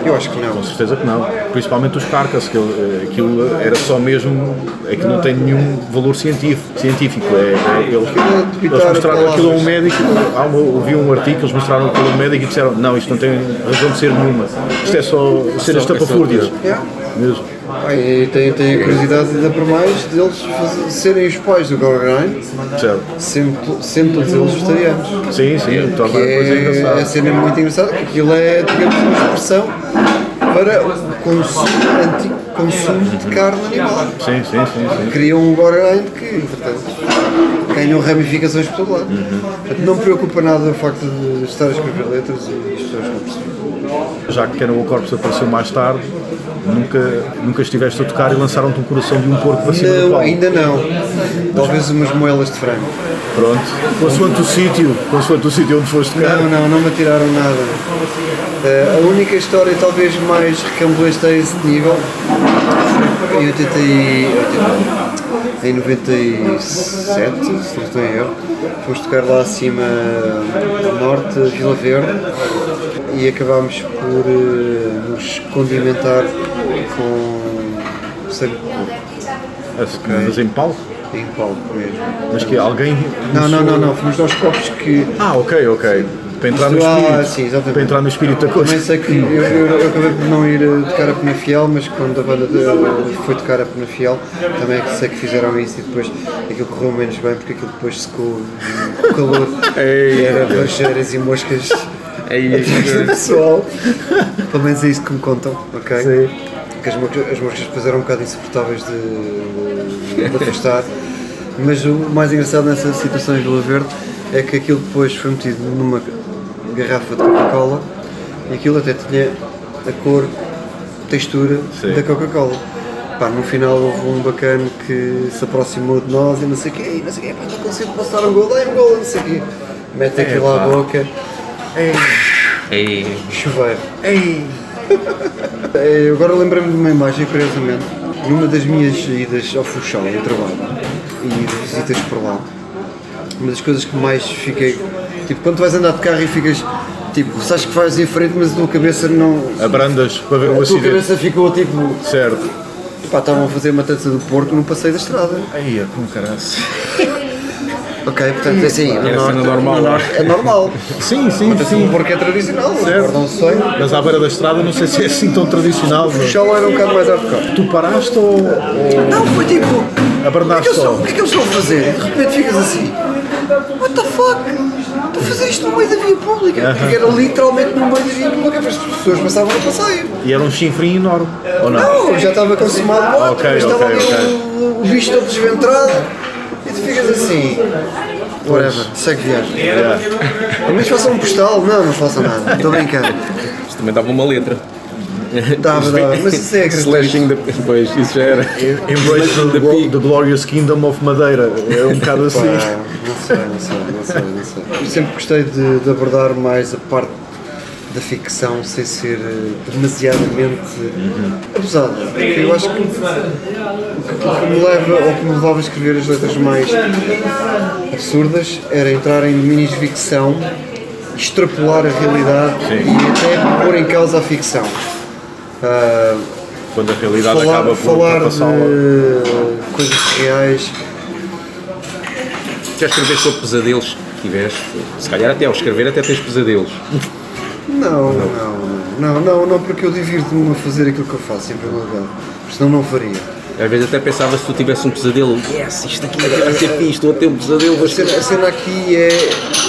Eu acho que não. Com certeza que não. Principalmente os carcas, que ele- aquilo era só mesmo. É que não tem nenhum valor científico. científico. É, é, eles, é eles mostraram aquilo a um médico. Há ouvi um artigo eles mostraram aquilo a um médico e disseram: Não, isto não tem razão de ser nenhuma. Isto é só cenas é tapafúrdias. Mesmo. E tem, tem a curiosidade ainda por mais deles fazer- serem os pais do Gorgine, Certo? sendo, sendo todos eles vegetarianos. Sim, sim, torna Que a coisa é, engraçada. cena muito engraçada, que aquilo é, digamos, uma expressão para o consumo, antigo consumo de carne animal. Sim, sim, sim. sim. Criam um Gorgine que, entretanto, ganham ramificações por todo lado. Portanto, não preocupa nada o facto de estar a escrever letras e as pessoas não perceberem. Já que Cannibal Corpse apareceu mais tarde, nunca, nunca estiveste a tocar e lançaram-te um coração de um porco para cima do Não, palco. ainda não. Talvez umas moelas de frango. Pronto. Consoante o sítio, consoante o sítio onde foste tocar. Não, não, não me atiraram nada. Eh, a única história talvez mais recambolesta a esse nível em 80 e, 80, em 97, se não estou em erro, fomos tocar lá acima norte, Vila Verde e acabámos por eh, nos condimentar com sangue de porco Mas em palco? em palco mesmo. Mas que alguém. Não, não, não, não, fomos nós próprios que Ah, ok, ok. Para entrar no Ah, espírito. sim, exatamente. Para entrar no espírito da coisa. Também sei que eu, eu, eu acabei por não ir eh, tocar a Penafiel, mas quando a banda foi tocar a Penafiel, também é que sei que fizeram isso e depois aquilo correu menos bem porque aquilo depois secou o calor e era racheiras e moscas atrás do pessoal. Pelo menos é isso que me contam, ok? Que as moscas, as moscas depois eram um bocado insuportáveis de, de afastar. Mas o mais engraçado nessa situação em Vila Verde é que aquilo depois foi metido numa garrafa de Coca-Cola e aquilo até tinha a cor, textura Sim. da Coca-Cola. Pá, no final houve um bacana que se aproximou de nós e não sei o quê, e não sei o quê, pá, estou conseguindo passar um gol, dá um gol, não sei o quê. Mete aquilo à pá. boca, Ei, chuveiro. Eh, Agora lembrei-me de uma imagem, curiosamente, numa das minhas idas ao Funchal, no trabalho, e de visitas por lá, uma das coisas que mais fiquei, tipo, quando tu vais andar de carro e ficas, tipo, sabes que vais em frente, mas a tua cabeça não... Abrandas para ver o A tua acidente. cabeça ficou tipo, Certo. pá, estavam a fazer uma tança do Porto no passeio da estrada. Aí, é com caraças. [LAUGHS] Ok, portanto, é assim, no Era norte, cena normal no norte é normal. Sim, sim, Assim, sim. o Porto é tradicional, Certo. guardam o sonho. Mas à beira da estrada não sei se é assim tão tradicional. O mas Funchal era um bocado mais hardcore. Tu paraste ou, ou Não, foi tipo. O que, é que abrandaste estou, o que é que eu estou a fazer? De repente ficas assim. What the fuck? Estou a fazer isto no meio da via pública. Porque era literalmente no meio da via pública. As pessoas passavam no passeio. E era um chinfrim enorme, ou não? Não, já estava consumado mas estava ok, ali ok. O, o bicho todo desventrado. E tu ficas assim. Whatever, segue viagem. Yeah. Ao menos façam um postal. Não, não façam nada. Estou brincando. isto também dava uma letra. Dava, dava. Mas isso é. Slashing the... Pois, isso já era. Embrace the, glo- the Glorious Kingdom of Madeira. É um bocado assim. Pá, não sei, não sei, não sei, não sei. Eu sempre gostei de, de abordar mais a parte da ficção sem ser eh, demasiadamente abusada. Porque eu acho que o que, me leva, ou que me levava a escrever as letras mais absurdas era entrar em domínios de ficção, extrapolar a realidade e até pôr em causa a ficção. Ah, Quando a realidade falar acaba por falar de coisas reais. Já escreveste sobre pesadelos que tiveste? Se calhar até ao escrever até tens pesadelos. Não, não, não, não, não, não, porque eu divirto-me a fazer aquilo que eu faço, em primeiro lugar. Senão não faria. Às vezes até pensava se tu tivesse um pesadelo, yes, isto aqui vai ser fixe, estou a ter um pesadelo, A cena, aqui é.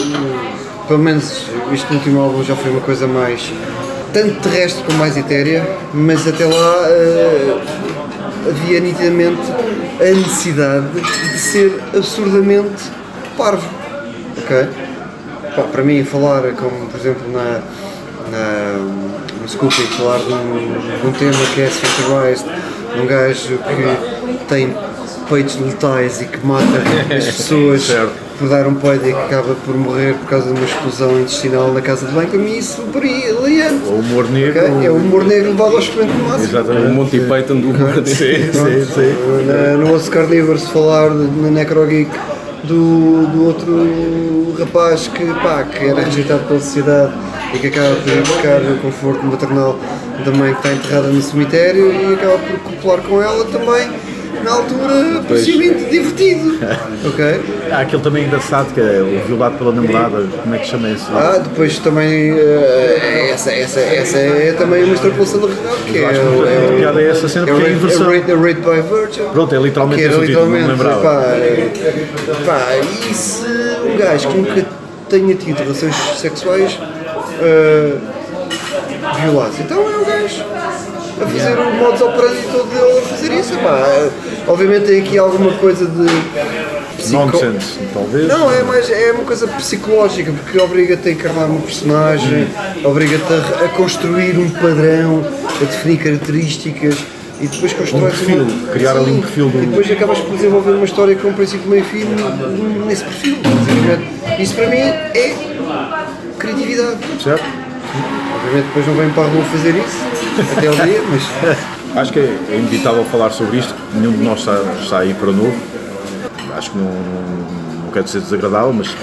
hum, Pelo menos este último álbum já foi uma coisa mais. tanto terrestre como mais etérea, mas até lá eh, havia nitidamente a necessidade de ser absurdamente parvo. Ok? Pá, para mim, falar como, por exemplo, na no Scoopy, falar de um, de um tema que é de um gajo que tem peitos letais e que mata as [LAUGHS] pessoas Certo. por dar um peido e que acaba por morrer por causa de uma explosão intestinal na casa de banho, para mim isso é brilhante. O humor negro. ok? É o humor negro levado ao expoente máximo. o Exatamente. Monty Python do humor. Sim, sim, sim. Na- no Osso Carnívoro, se falar de- na Necrogeek do, do outro rapaz que, pá, que era rejeitado pela sociedade e que acaba por buscar o conforto maternal da mãe que está enterrada no cemitério e acaba por copular com ela também na altura parecia muito divertido. [LAUGHS] ok? Há aquele também engraçado que é o violado pela namorada, como é que chama esse? Ah, depois também eh, essa, essa, essa é também uma extrapolação da realidade, que é, o- é, o- piada essa cena é o porque é inversão. é Rate, é Rate by Virtue. Pronto, é literalmente que era esse o título, não me lembrava. pá, é- pá, e se um gajo que nunca tenha tido relações sexuais eh, violados, então é um gajo a fazer o modus operandi todo dele a fazer isso, pá. Eh, Obviamente tem aqui alguma coisa de psico- Nonsense, talvez. não, é mais é uma coisa psicológica, porque obriga-te a encarnar uma personagem, obriga-te a, a construir um padrão, a definir características e depois constrói perfil, criar ali um perfil do- E depois acabas por desenvolver uma história com um princípio, meio fim nesse perfil. Isso para mim é criatividade. Certo? Obviamente depois não vem para a rua fazer isso, até o dia, mas [LAUGHS] Acho que é inevitável falar sobre isto, nenhum de nós está, está aí para novo. Acho que não, não, não quero ser desagradável, mas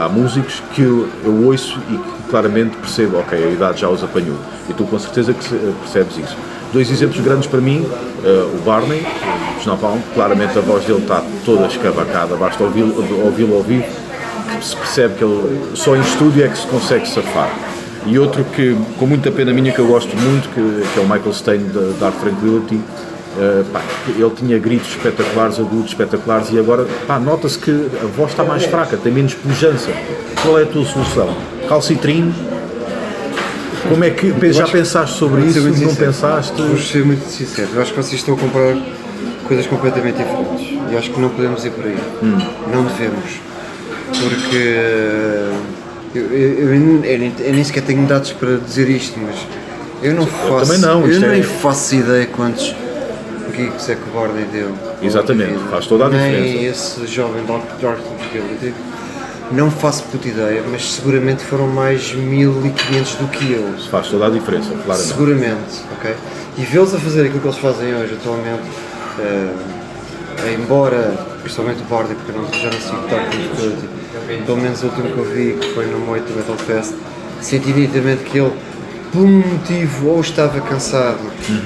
há músicos que eu, eu ouço e que claramente percebo, ok, a idade já os apanhou. E tu com certeza que percebes isso. Dois exemplos grandes para mim, eh, o Barney, o Napalm, claramente a voz dele está toda escavacada, basta ouvi-lo ouvi-lo ao vivo, se percebe que ele só em estúdio é que se consegue safar. E outro que, com muita pena minha, que eu gosto muito, que, que é o Michael Stein da Dark Tranquility, eh, pá, ele tinha gritos espetaculares, agudos espetaculares, e agora nota-se que a voz está mais fraca, tem menos pujança. Qual é a tua solução? Calcitrine? Como é que já pensaste sobre isso? Não sincero. pensaste? Vou ser muito sincero. Eu acho que vocês estão a comparar coisas completamente diferentes. E acho que não podemos ir por aí. Hum. Não devemos. Porque eu, eu- eu nem- eu nem- eu nem sequer tenho dados para dizer isto, mas eu não faço. também não, Eu é- nem faço ideia quantos gigs é que o Barney deu. Exatamente, faz toda a Nem diferença. esse jovem Dark, Dark Tranquility. Não faço puta ideia, mas seguramente foram mais 1500 do que eu. Faz toda a diferença, claramente. Seguramente, ok? E vê-los a fazer aquilo que eles fazem hoje, atualmente, eh, embora, principalmente o Bardi, porque eu não, já não sigo Dark Tranquility, pelo menos o último que eu vi, que foi no Moito Metal Fest, senti nitidamente que ele, por um motivo, ou estava cansado,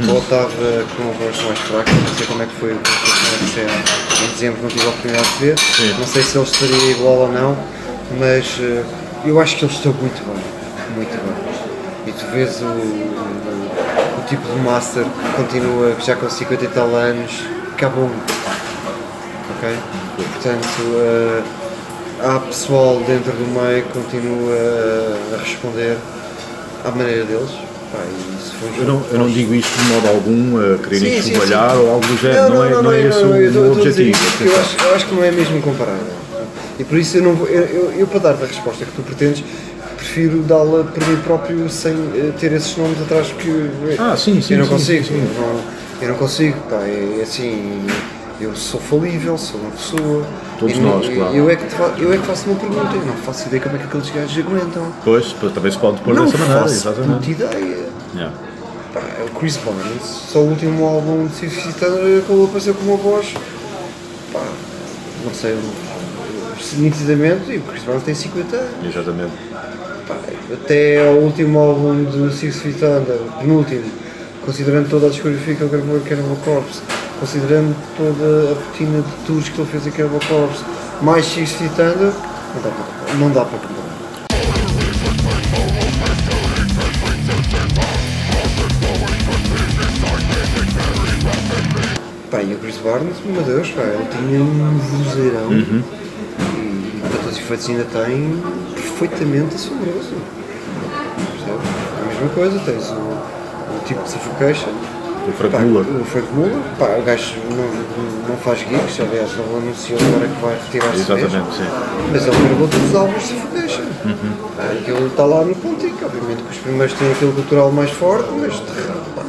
ou estava com a voz mais fraca, não sei como é que foi o que em dezembro, não tive a oportunidade de ver, não sei se ele estaria igual ou não, mas eh, eu acho que ele estou muito bem, muito bem. E tu vês o, o, o tipo de master que continua, que já com 50 e tal anos, acabou ok? Portanto, eh, há pessoal dentro do meio que continua a responder à maneira deles. Pá, Eu não, eu não digo isto de modo algum a querer Sim, sim, enxovalhar sim. ou algo do género, não, é, não, é esse não, o eu meu estou a dizer objetivo. Eu acho, eu acho que não é mesmo comparável. E por isso eu, não vou, eu, eu, eu, para dar-te a resposta que tu pretendes, prefiro dá-la por mim próprio sem eh, ter esses nomes atrás eh, Ah, sim, sim, eu não sim, consigo. sim, sim. Eu, não, eu não consigo, pá, é, é assim, eu sou falível, sou uma pessoa. Todos não- nós, claro. Eu é, que fa- eu é que faço uma pergunta, eu não faço ideia como é que aqueles gajos aguentam. Pois, também se pode pôr não dessa maneira, faço exatamente. puta ideia. Yeah. Pá, é o Chris Barnes, só o último álbum de Six Thunder que ele apareceu com uma voz, pá, não sei, nitidamente, e o Chris Barnes tem 50 anos. Exatamente. Pá, até ao último álbum de Six Feet Under, penúltimo, considerando toda a discografia que ele gravou em Cannibal Corpse, considerando toda a rotina de tours que ele fez em Cannibal Corpse, mais Feet Under, não dá para, não dá para comparar. Pá, e o Chris Barnes, meu Deus, pá, ele tinha um vozeirão Uhum. e, para todos os efeitos ainda tem perfeitamente assombroso. Percebes? É a mesma coisa, tens o, o tipo de suffocation. O Frank Pá, Muller. O Frank Muller, pá, o gajo não, não faz gigs, aliás, ele anunciou agora que vai retirar-se mesmo. Exatamente, sim. Mas ele todos os álbuns de Suffocation. Uhum. Pá, Aquilo está lá no pontinho, obviamente que os primeiros têm aquele cultural mais forte, mas pá,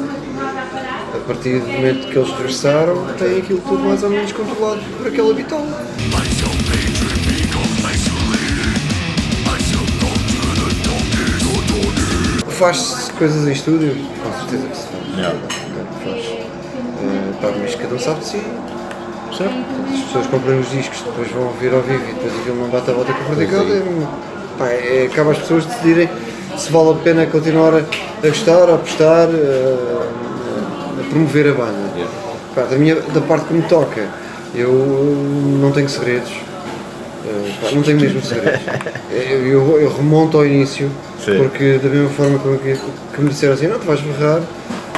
a partir do momento que eles regressaram, têm aquilo tudo mais ou menos controlado por aquele bitola. Faz coisas em estúdio? Com certeza que se faz. Yeah. Faz. Pá, mas cada um sabe de si. certo. As pessoas compram os discos, depois vão ouvir ao vivo e depois aquilo não bate a volta com o vertical. É, pá, é, acaba as pessoas decidirem se vale a pena continuar a, a gostar, a apostar, a, a promover a banda. Pá, da, minha, da parte que me toca, eu não tenho segredos. Eh, pá, não tenho mesmo segredos. [LAUGHS] Eu, eu- eu remonto ao início, Sim. porque da mesma forma que, que, que me disseram assim, não, tu vais berrar,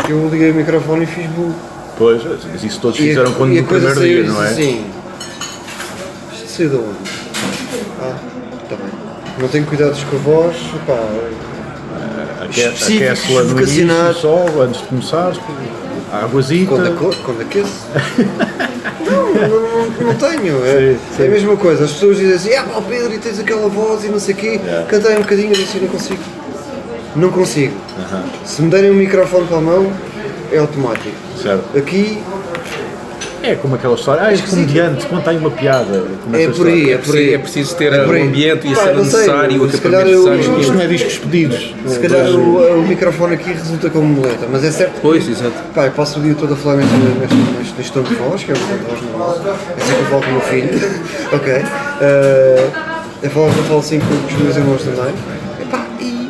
eu liguei o microfone e fiz bu. Pois, mas isso todos E a- fizeram quando a no coisa primeiro dia, não é? Assim, isto saiu de onde? Ah, está bem. Não tenho cuidados com a voz, pá, Aquece-la no início só, antes de começares, a águazita. quando, aco- quando aqueço. [LAUGHS] não, não, tenho. É, é a mesma coisa. As pessoas dizem assim, ah pá, Pedro, e tens aquela voz e não sei o quê, cantei um bocadinho, eu disse, não consigo. Não consigo. Se me derem um microfone para a mão, é automático. Certo. Aqui É como aquela história, ah, este Esquisito. comediante conta aí uma piada. É por aí, história. é por aí. É preciso ter É o ambiente e a Pá, cena não sei, necessária, o necessário. Isto não é discos pedidos. Se calhar o, o microfone aqui resulta como muleta, mas é certo que Pois, exato. Pá, eu passo o dia todo a falar neste, neste, neste, neste tom de voz, que é o voz normal. É assim que eu falo com o meu filho. [LAUGHS] ok. Eh, eu, falo, eu falo assim com, os meus irmãos também. Epá, e.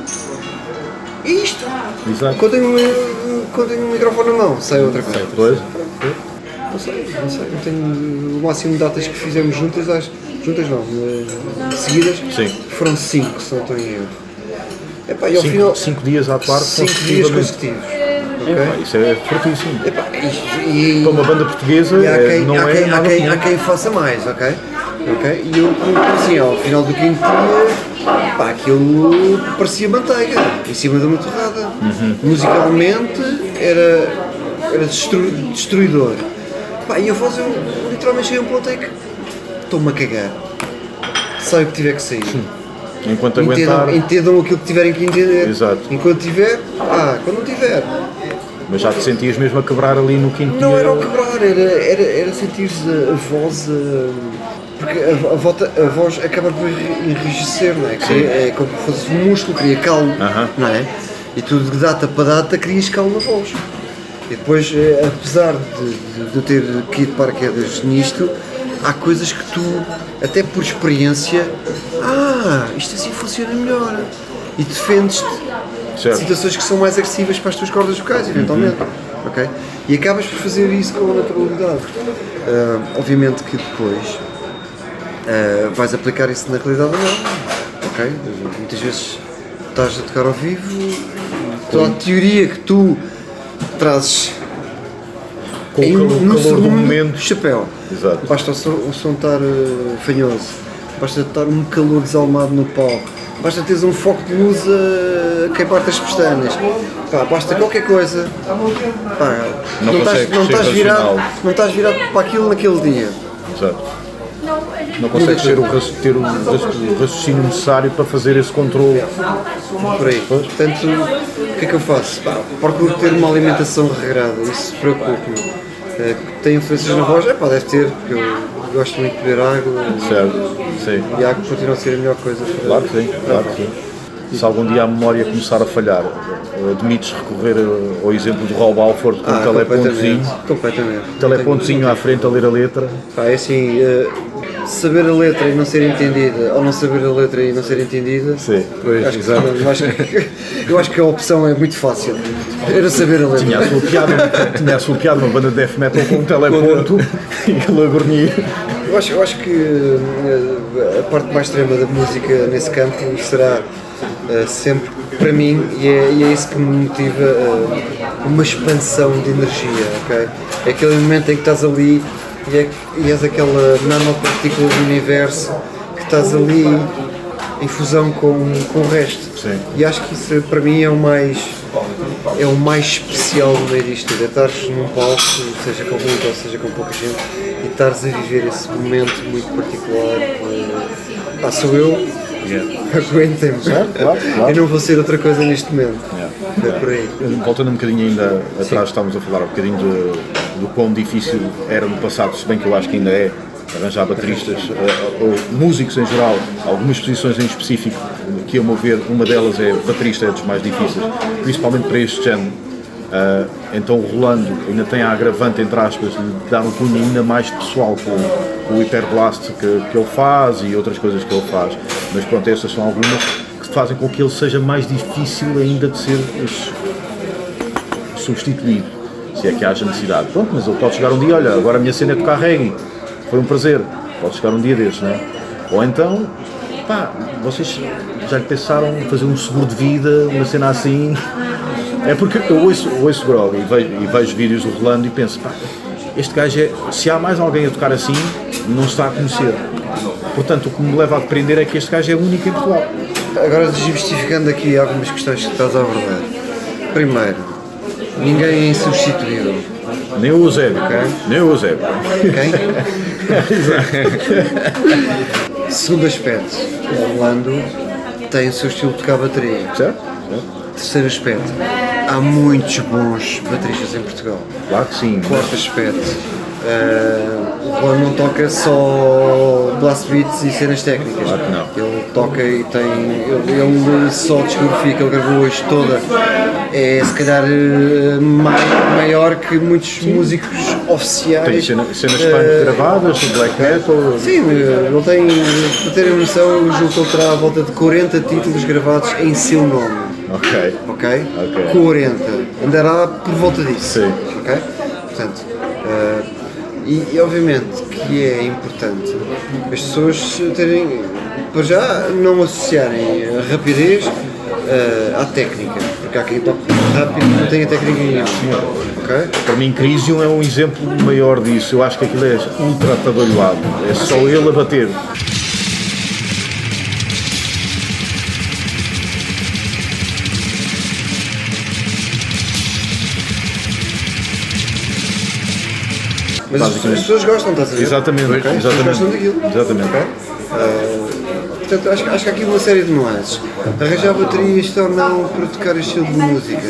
E isto? Exato. Quando tenho, um- quando tenho um microfone na mão, sai outra coisa. Pois. Não sei, não sei. Não tenho o máximo de datas que fizemos juntas, acho. Juntas não, eh, seguidas. Sim. Foram cinco, se não estou em erro. Epá, e ao Cinco, final. cinco dias à parte cinco dias consecutivamente. consecutivos. Ok? Isso é fortíssimo. Epá, e, e, Para uma banda portuguesa E há é- quem, não há é quem, há nada quem, comum. há quem faça mais, ok? Ok? E eu, assim, ao final do quinto dia, pá, aquilo parecia manteiga, em cima de uma torrada. Uhum. Musicalmente era, era destru- destruidor. Pá, e a voz, eu literalmente cheguei a um ponto em que estou-me a cagar. Sai o que tiver que sair. Enquanto aguentar. Entendam, entendam aquilo que tiverem que entender. Exato. Enquanto tiver, ah, quando não tiver. Mas já te sentias mesmo a quebrar ali no quinto Não era o quebrar, era, era, era sentir a, a voz. a- porque a, a, volta- a voz acaba por enri- enrijecer, não é? Cria- é como se fosse um músculo, cria calmo, Aham. não é? E tu de data para data crias calmo na voz. E depois, eh, apesar de, de, de eu ter que ir de paraquedas nisto, há coisas que tu, até por experiência, ah, isto assim funciona melhor. E defendes-te Certo. situações que são mais agressivas para as tuas cordas vocais, eventualmente. ok? E acabas por fazer isso com naturalidade. Ah, obviamente que depois ah, vais aplicar isso na realidade ou não. ok? Muitas vezes estás a tocar ao vivo, toda a teoria que tu trazes Com o em- calor, no calor do segundo, momento. chapéu. Exato. Basta o som, o estar eh, fanhoso, basta estar um calor desalmado no palco, basta teres um foco de luz a queimar-te as pestanas, Pá, basta qualquer coisa. Pá, Não estás, consegues não, estás virado, não estás virado para aquilo naquele dia. Exato. Não consegues ter o, ter o raci- o raciocínio necessário para fazer esse controle. por aí. Portanto, o que é que eu faço? Pá, procuro ter uma alimentação regrada, isso preocupa-me. Eh, Tem influências na voz? É pá, deve ter, porque eu gosto muito de beber água Certo? Sim. e a água continua a ser a melhor coisa. para- Claro que sim, claro que sim. Se algum dia a memória começar a falhar, admites recorrer eh, ao exemplo do Rob Alford com Ah, um telepontozinho, completamente. completamente. telepontozinho à frente a ler a letra. Pá, é assim, eh, saber a letra e não ser entendida, ou não saber a letra e não ser entendida. Sim, Pois, Acho que, eu, acho que, eu acho que a opção é muito fácil. Era saber a letra. Tinha a sua piada, tinha a sua piada uma banda de death metal com um teleponto e ele a gornia. Eu acho, eu acho que eh, a parte mais extrema da música nesse campo será eh, sempre para mim e é, e é isso que me motiva eh, uma expansão de energia, ok? É aquele momento em que estás ali e, é, e és aquela nanopartícula do universo que estás ali em fusão com, com o resto. Sim. E acho que isso para mim é o mais é o mais especial no meio disto é estares num palco, seja com muito ou seja com pouca gente, e estares a viver esse momento muito particular. eh, Pá, sou eu, aguentem-me. claro, claro. Eu não vou ser outra coisa neste momento. É por aí. Voltando um bocadinho ainda atrás, estávamos a falar um bocadinho de- do quão difícil era no passado, se bem que eu acho que ainda é, arranjar bateristas, eh, ou músicos em geral, algumas posições em específico, que a meu ver, uma delas é baterista, é dos mais difíceis, principalmente para este género, Ah, então o Rolando ainda tem a agravante, entre aspas, de dar um cunho ainda mais pessoal com, com o Hyperblast que, que ele faz e outras coisas que ele faz. Mas pronto, estas são algumas que fazem com que ele seja mais difícil ainda de ser substituído, se é que haja necessidade. Pronto, mas ele pode chegar um dia, olha, agora a minha cena é tocar reggae, foi um prazer, pode chegar um dia desses, não é? Ou então, pá, vocês já lhe pensaram fazer um seguro de vida, uma cena assim? É porque eu ouço, ouço Grog e vejo, e vejo vídeos do Rolando e penso, pá, este gajo é, se há mais alguém a tocar assim, não se está a conhecer. Portanto, o que me leva a depender é que este gajo é único em Portugal. Agora desmistificando aqui algumas questões que estás a abordar. Primeiro, ninguém é insubstituível. Nem o Eusébio, Ok. nem o Eusébio. Quem? [LAUGHS] Segundo aspecto, o Rolando tem o seu estilo de tocar bateria. Certo? Terceiro aspecto, há muitos bons bateristas em Portugal. Claro que sim. Quarto aspecto, eh, o Rolando não toca só blast beats e cenas técnicas. Claro que não. Ele toca e tem. Ele, ele só discografia que ele gravou hoje toda é se calhar mai- maior que muitos músicos oficiais. Tem cena- cenas eh, punk gravadas, black metal. Sim, ele tem, para terem noção, eu julgo que ele terá à volta de 40 títulos gravados em seu nome, Ok. ok? Ok. 40. Andará por volta disso. Sim. Ok? Portanto, eh, e, e obviamente que é importante as pessoas terem, para já, não associarem a rapidez eh, à técnica, porque há quem toque rápido não tem a técnica nenhuma. Ok? Para mim, Crisium é um exemplo maior disso. Eu acho que aquilo é ultra atabalhoado. É só ele a bater. Mas as, pessoas gostam, estás a ver? Exatamente, Ok? As pessoas exatamente. gostam daquilo. Exatamente. Ok? Ah, portanto, acho, acho que há aqui uma série de nuances. Arranjar baterias ou não para tocar este estilo de música.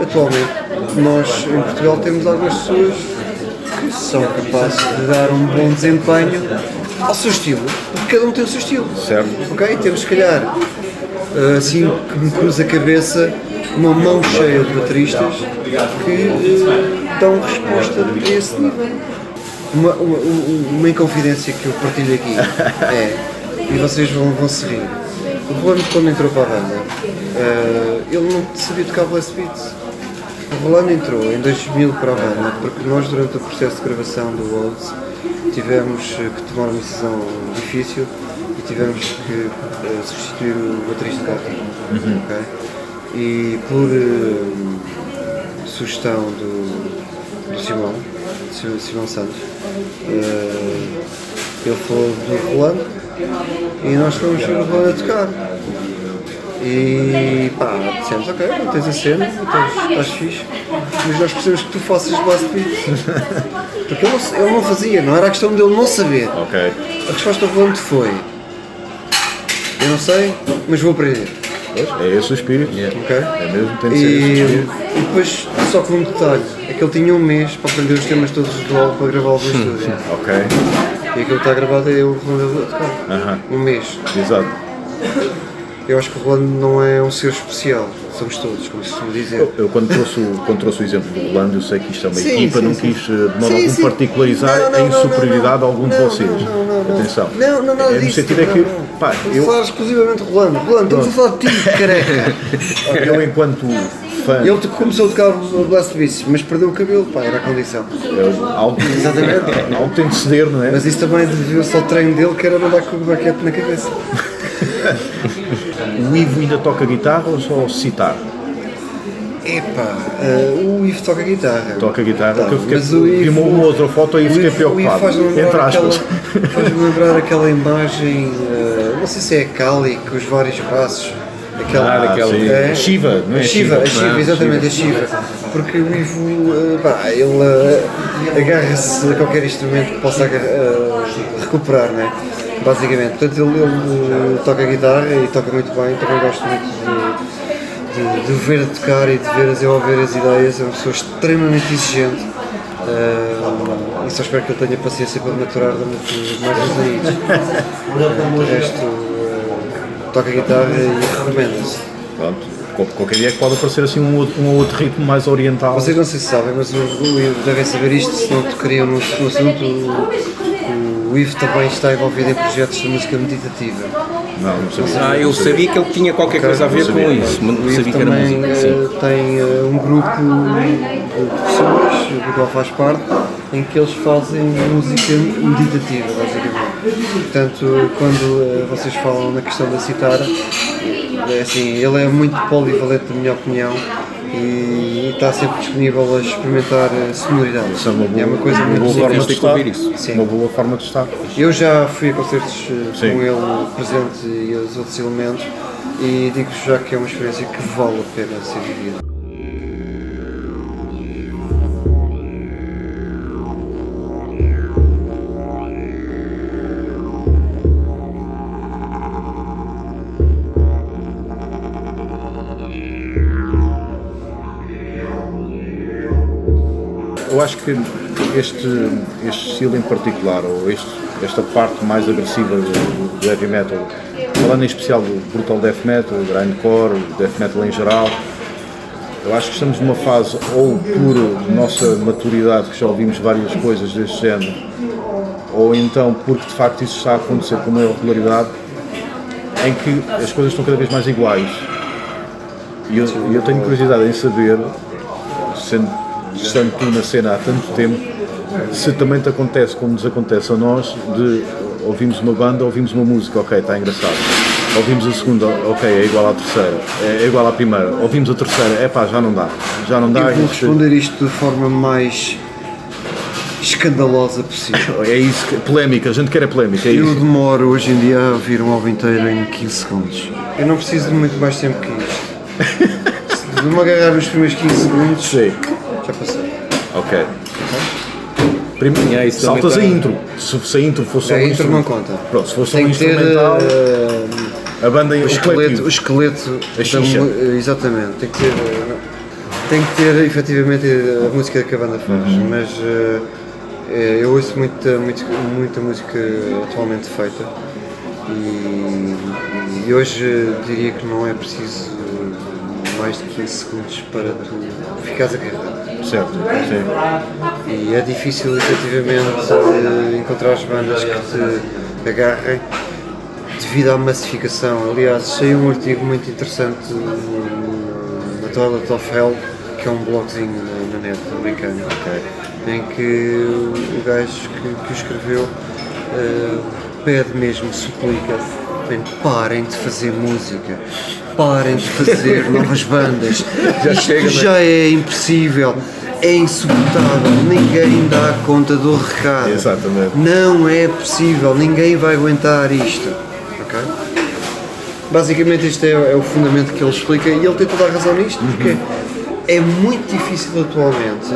Atualmente, nós em Portugal temos algumas pessoas que são capazes de dar um bom desempenho ao seu estilo, porque cada um tem o seu estilo. Certo. Ok? Temos, se calhar, ah, assim que me cruza a cabeça, uma mão cheia de bateristas que ah, dão resposta a esse nível. Uma, uma, uma- inconfidência que eu partilho aqui [LAUGHS] é, e vocês vão, vão se rir. O Rolando, quando entrou para a banda, ah, ele não sabia tocar blast beats. O Rolando entrou em 2000 para a banda porque nós, durante o processo de gravação do Olds, tivemos eh, que tomar uma decisão difícil e tivemos que eh, substituir o baterista Gato. ok? E por eh, sugestão do, do Simão, Sim- Simão Santos, eh, ele falou do Rolando e nós fomos ver o Rolando a tocar. E pá, dissemos, ok, não tens a cena, estás, estás fixe, mas nós precisamos que tu faças blast beats. Porque ele não, ele não fazia, não era a questão dele não saber. Ok. A resposta do Rolando foi, eu não sei, mas vou aprender. É esse o espírito. Ok? É mesmo, tem de ser E, espírito. e depois, só que um detalhe, é que ele tinha um mês para aprender os temas todos do álbum para gravar o [LAUGHS] do estúdio. Ok. E aquilo que está gravado é o Rolando a tocar. Um mês. Exato. Eu acho que o Rolando não é um ser especial, somos todos, como se costuma dizer. Eu, eu quando, trouxe o, quando trouxe o exemplo do Rolando, eu sei que isto é uma Sim, equipa, sim, não sim. quis eh, de modo Sim, algum sim. particularizar Não, não, em não, superioridade não, a algum de não, vocês. Não, não, não. Atenção. Não, não, nada é, disso. No sentido é não, que, não. pá, eu, a falar exclusivamente de Rolando. Rolando, estamos a falar de ti, [LAUGHS] careca. eu enquanto fã, Ele começou a tocar o Blast Beats, mas perdeu o cabelo, pá, era a condição. eu, algo, Exatamente. [LAUGHS] algo tem de ceder, não é? Mas isso também deveu-se ao treino dele, que era mandar com o baquete na cabeça. O Ivo ainda toca guitarra ou só citar? Epá, eh, o Ivo toca guitarra. Toca guitarra, Tá, eu fiquei, mas o Ivo- uma, uma outra foto e fiquei preocupado. faz-me lembrar Entre aquela- aspas. Faz-me lembrar aquela imagem, eh, não sei se é a Kali, com os vários braços. Aquela, Ah, daquela- sim. É? Shiva, não é? Shiva, Shiva, Shiva, não é? exatamente, a Shiva. Porque o Ivo, eh, pá, ele eh, agarra-se a qualquer instrumento que possa recuperar, né? Basicamente. Portanto, ele, ele, eh, toca guitarra e toca muito bem, também gosto muito de, de, de o ver tocar e de ver desenvolver as ideias. É uma pessoa extremamente exigente. eh, e só espero que ele tenha paciência para maturar durante mais uns anos. De resto, eh, toca guitarra e recomenda-se. Pronto. Qualquer dia é que pode aparecer assim um, outro- um ou outro ritmo mais oriental. Vocês não sei se sabem, mas o, o devem saber isto, se não tocariam no, no assunto. O, Ivo também está envolvido em projetos de música meditativa. Não, não sabia. Ah, eu sabia que ele tinha qualquer coisa a ver com sabia. isso, mas O não Ivo sabia que era também música. Eh, tem eh, um grupo de pessoas, do qual faz parte, em que eles fazem música meditativa, basicamente. Portanto, quando eh, vocês falam na questão da citara, é assim, ele é muito polivalente, na minha opinião, e está sempre disponível a experimentar eh, sonoridades. Isso é uma boa, é uma coisa uma muito boa forma de estar. isso. Sim. Uma boa forma de estar. Eu já fui a concertos eh, Sim. com ele presente e os outros elementos e digo-vos já que é uma experiência que vale a pena ser vivida. Eu acho que este, este estilo em particular, ou este, esta parte mais agressiva do, do heavy metal, falando em especial do brutal death metal, grindcore, death metal em geral, eu acho que estamos numa fase, ou por nossa maturidade, que já ouvimos várias coisas deste género, ou então porque de facto isso está a acontecer com maior regularidade, em que as coisas estão cada vez mais iguais. E eu, eu tenho curiosidade em saber, sendo, estando tu na cena há tanto tempo, se também te acontece como nos acontece a nós, de ouvimos uma banda, ouvimos uma música, ok, está engraçado. Ouvimos a segunda, ok, é igual à terceira, é, é igual à primeira. Ouvimos a terceira, é pá, já não dá, já não dá. Eu vou responder isto de forma mais escandalosa possível. É isso, que- polémica, a gente quer é polémica, é Eu isso. demoro hoje em dia a ouvir um álbum inteiro em 15 segundos. Eu não preciso de muito mais tempo que isto. [LAUGHS] Se de me agarrar nos primeiros 15 segundos, Sei. Ok. Primeiro, também saltas tá- a intro. Se, se a intro fosse A um intro não conta. Pronto, se fosse só um Tem que ter instrumental, eh, a banda em o, esqueleto, o esqueleto A da xixa. eh, exatamente, tem que ter eh, tem que ter efetivamente a música que a banda faz, Uhum. mas eh, eu ouço muita, muita, muita música atualmente feita e, e hoje diria que não é preciso mais de 15 segundos para tu ficares agarrado. Certo, sim. E é difícil efetivamente eh, encontrar as bandas que te agarrem devido à massificação. Aliás, saiu um artigo muito interessante na Toilet of Hell, que é um blogzinho na, net americano, em que o gajo que, que o escreveu eh, pede mesmo, suplica, parem de fazer música, parem de fazer [LAUGHS] novas bandas, Já isto chega, né? já é impossível. É insuportável, ninguém dá conta do recado. Exatamente. Não é possível, ninguém vai aguentar isto. Basicamente, este é, é o fundamento que ele explica e ele tem toda a razão nisto, porque é muito difícil atualmente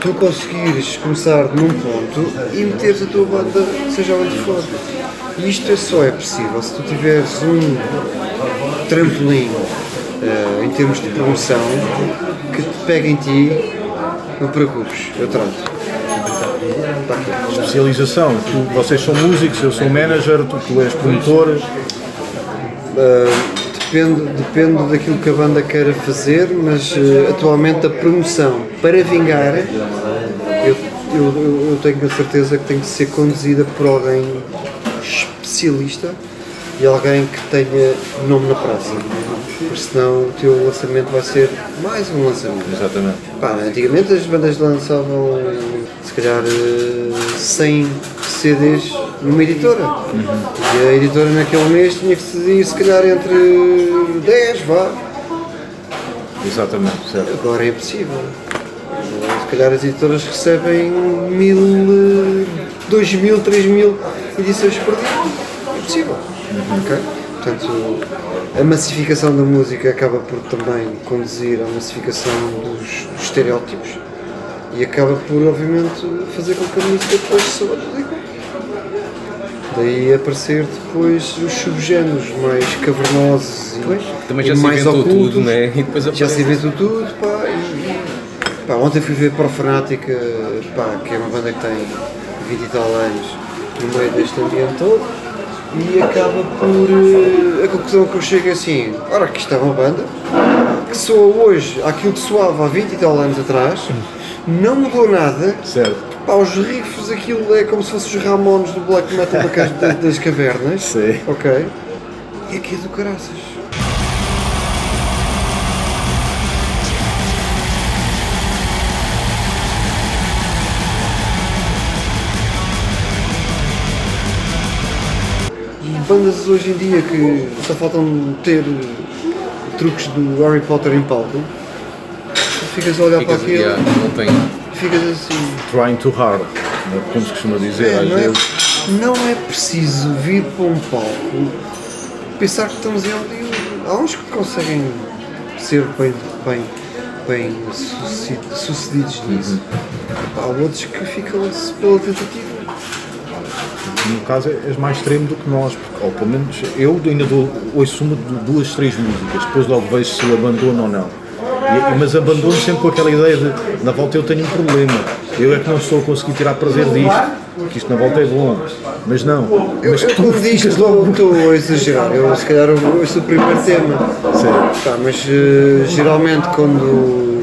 tu conseguires começar num ponto e meteres a tua banda, seja onde for. Isto é só é possível se tu tiveres um trampolim eh, em termos de promoção que te pega em ti, não te preocupes, eu trato. Tá. Especialização. Tu- vocês são músicos, eu sou manager, tu, tu és promotor. Depende, depende daquilo que a banda queira fazer, mas eh, atualmente a promoção para vingar, eu, eu, eu- eu tenho a certeza que tem que ser conduzida por alguém especialista e alguém que tenha nome na praça. Porque senão o teu lançamento vai ser mais um lançamento. Exatamente. Pá, antigamente as bandas lançavam se calhar eh, 100 CDs numa editora. E a editora naquele mês tinha que decidir se calhar entre 10, vá. Exatamente, certo. Agora é impossível. Eh, Se calhar as editoras recebem mil, eh, dois mil, três mil edições por dia. É impossível. Ok? Portanto, a massificação da música acaba por também conduzir à massificação dos, dos estereótipos e acaba por, obviamente, fazer com que a música depois se. Daí aparecer depois os subgéneros mais cavernosos e, Também e já se mais inventou ocultos. tudo, né? E depois Já se inventou tudo, pá, e, e- pá, ontem fui ver Pro Fanática, pá, que é uma banda que tem 20 e tal anos no meio deste ambiente todo e acaba por, eh, a conclusão que eu chego é assim, ora que isto é uma banda, que soa hoje aquilo que soava há 20 e tal anos atrás, não mudou nada. Certo. Pá, os riffs, aquilo é como se fossem os Ramones do black metal [LAUGHS] das cavernas. Sim. Ok. E aqui é do caraças. Bandas hoje em dia que só faltam ter truques do Harry Potter em palco, tu ficas a olhar Ficas, para aquilo yeah, não tem. ficas assim. Trying too hard, como se costuma dizer, É, às não, é, vezes. não é preciso vir para um palco pensar que estamos em Hollywood. Há uns que conseguem ser bem, bem, bem sucedi- sucedidos nisso. Há outros que ficam-se pela tentativa. No caso és mais extremo do que nós, porque, ou pelo menos eu ainda dou, ouço uma, du- duas, três músicas, depois logo vejo se abandono ou não. E- mas abandono sempre com aquela ideia de na volta eu tenho um problema, eu é que não estou a conseguir tirar prazer disto, que isto na volta é bom, mas não. Eu, mas eu digo ficas estou, a exagerar, eu se calhar ouço o primeiro tema. Certo. Tá, mas eh, geralmente quando.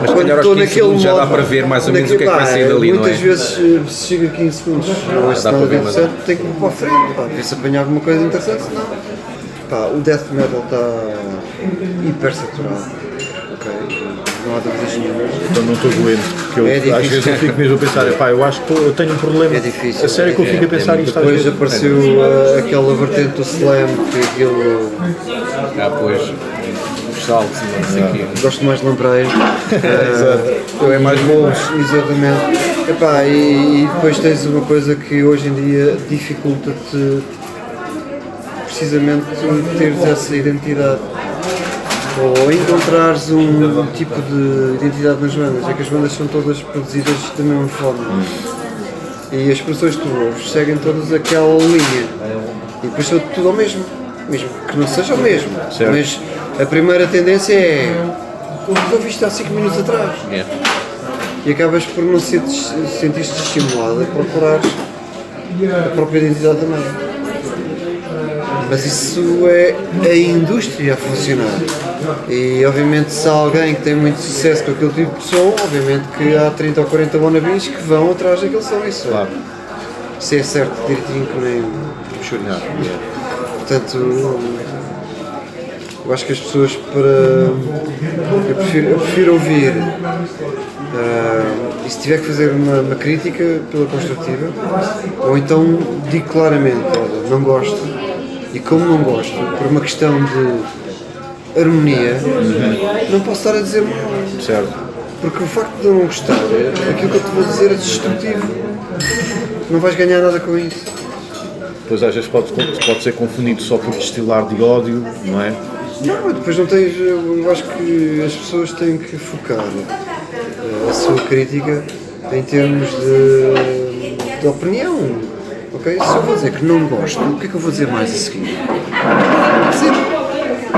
Mas se quando calhar aos estou 15 naquele segundos já dá modo- para ver mais ou menos o que é que vai sair dali, não Muitas é? vezes se chega a 15 segundos, nada para ver, mas interessante, tenho que ir para a frente, pá, ver se apanhar alguma coisa interessante, senão. Pá, o death metal está hiper saturado. Ok? Não há dúvidas nenhumas. Então não estou doente, porque eu, É às vezes eu fico mesmo a pensar, pá, eu acho que eu tenho um problema. É difícil. A sério que eu fico a pensar isto às Depois vezes. apareceu eh, aquela vertente do slam, que aquilo. Ah, pois. Saltos e não sei o quê. Gosto mais de lampreia. [LAUGHS] Eu é mais bom. Exatamente. Epá, e, e depois tens uma coisa que hoje em dia dificulta-te precisamente teres essa identidade. Ou encontrares um tipo de identidade nas bandas. É que as bandas são todas produzidas da mesma forma. E as pessoas que tu ouves seguem todas aquela linha. E depois são tudo ao mesmo. Mesmo que não seja o mesmo. Certo. Mas a primeira tendência é. Tu ouviste há 5 minutos atrás É. e acabas por não ser- sentir-te estimulado a procurar a própria identidade da banda. Mas isso é a indústria a funcionar. E obviamente se há alguém que tem muito sucesso com aquele tipo de som, obviamente que há 30 ou 40 wannabes que vão atrás daquele som. Isso, é- Claro. isso é certo, direitinho que nem chorar. Portanto, eu acho que as pessoas para. Eu prefiro, eu prefiro ouvir. ah, e se tiver que fazer uma, uma crítica pela construtiva, ou então digo claramente, olha, não gosto, e como não gosto, por uma questão de harmonia, não posso estar a dizer mal. Certo. Porque o facto de eu não gostar, aquilo que eu te vou dizer é destrutivo. Não vais ganhar nada com isso. Depois às vezes pode, pode ser confundido só por destilar de ódio, não é? Não, mas depois não tens. Eu acho que as pessoas têm que focar eh, a sua crítica em termos de, de opinião. Ok? Se eu vou dizer que não gosto, o que é que eu vou dizer mais a seguir? Dizer,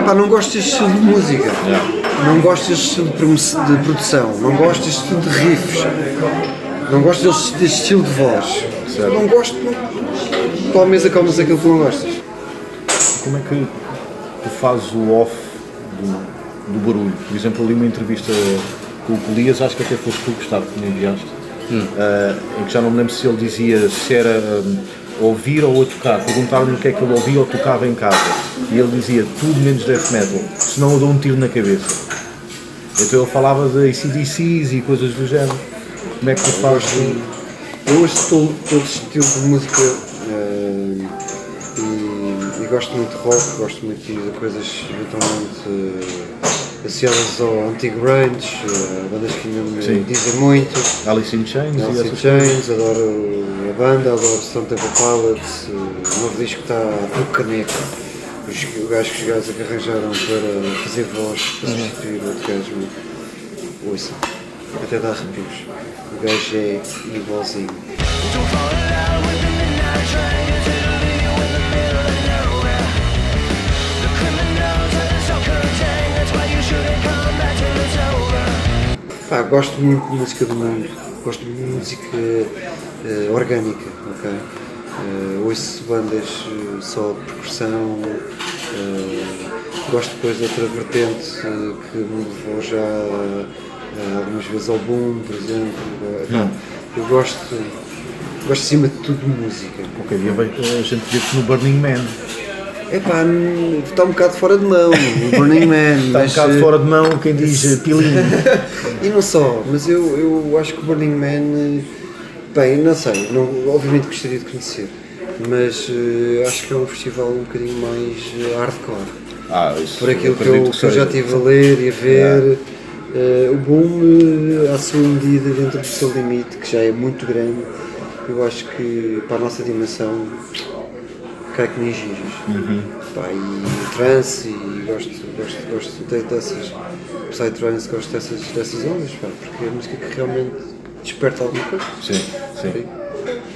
pá, não gosto deste estilo de música, não gosto deste estilo de produção, não gosto deste estilo de riffs, não gosto deste, deste estilo de voz. Não gosto, não. A mesa comes aquilo que não gostas. Como é que tu fazes o off do, do barulho? Por exemplo, ali uma entrevista com o Polias, acho que até foste tu, Gustavo, que me enviaste, ah, em que já não me lembro se ele dizia se era ah, ouvir ou a tocar. Perguntaram-lhe o que é que ele ouvia ou tocava em casa. E ele dizia tudo menos death metal, senão eu dou um tiro na cabeça. Então ele falava de ACDCs e coisas do género. Como é que tu fazes? Eu ouço todo, todo estilo de música eh, e, e gosto muito de rock, gosto muito de coisas eventualmente eh, associadas ao antigo grunge, eh, bandas que me Sim. dizem muito. Alice in Chains Alice in Chains, adoro a banda, adoro Stone Temple Pilots, o novo disco está do caneco. Os os gajos que os gajos que arranjaram para fazer voz, para substituir o outro gajo, ouçam, até dá arrepios. O gajo é igualzinho. Pá, gosto muito de música do mundo, gosto muito de música eh, orgânica, ok? Eh, ouço bandas eh, só de percussão, eh, Gosto depois de outra vertente que me levou já algumas vezes ao boom, por exemplo. Eh, Eu gosto, gosto acima de tudo de música. Qualquer dia a gente vê-te no Burning Man. Epá, n- está um bocado fora de mão, o Burning Man. Está um bocado eh, fora de mão quem diz eh, pilinho. [LAUGHS] E não só, mas eu, eu acho que o Burning Man, eh, bem, não sei, não, obviamente gostaria de conhecer, mas eh, acho que é um festival um bocadinho mais eh, hardcore. Ah, isso Por aquilo que eu, acredito que eu já estive a ler e a ver, eh, o boom, eh, à sua medida, dentro do seu limite, que já é muito grande, eu acho que para a nossa dimensão cai que nem giros. Uhum. Pá, e trance, e gosto, gosto, gosto de- dessas, psytrance, gosto dessas, dessas ondas, pá, porque é música que realmente desperta alguma coisa. Sim, sim.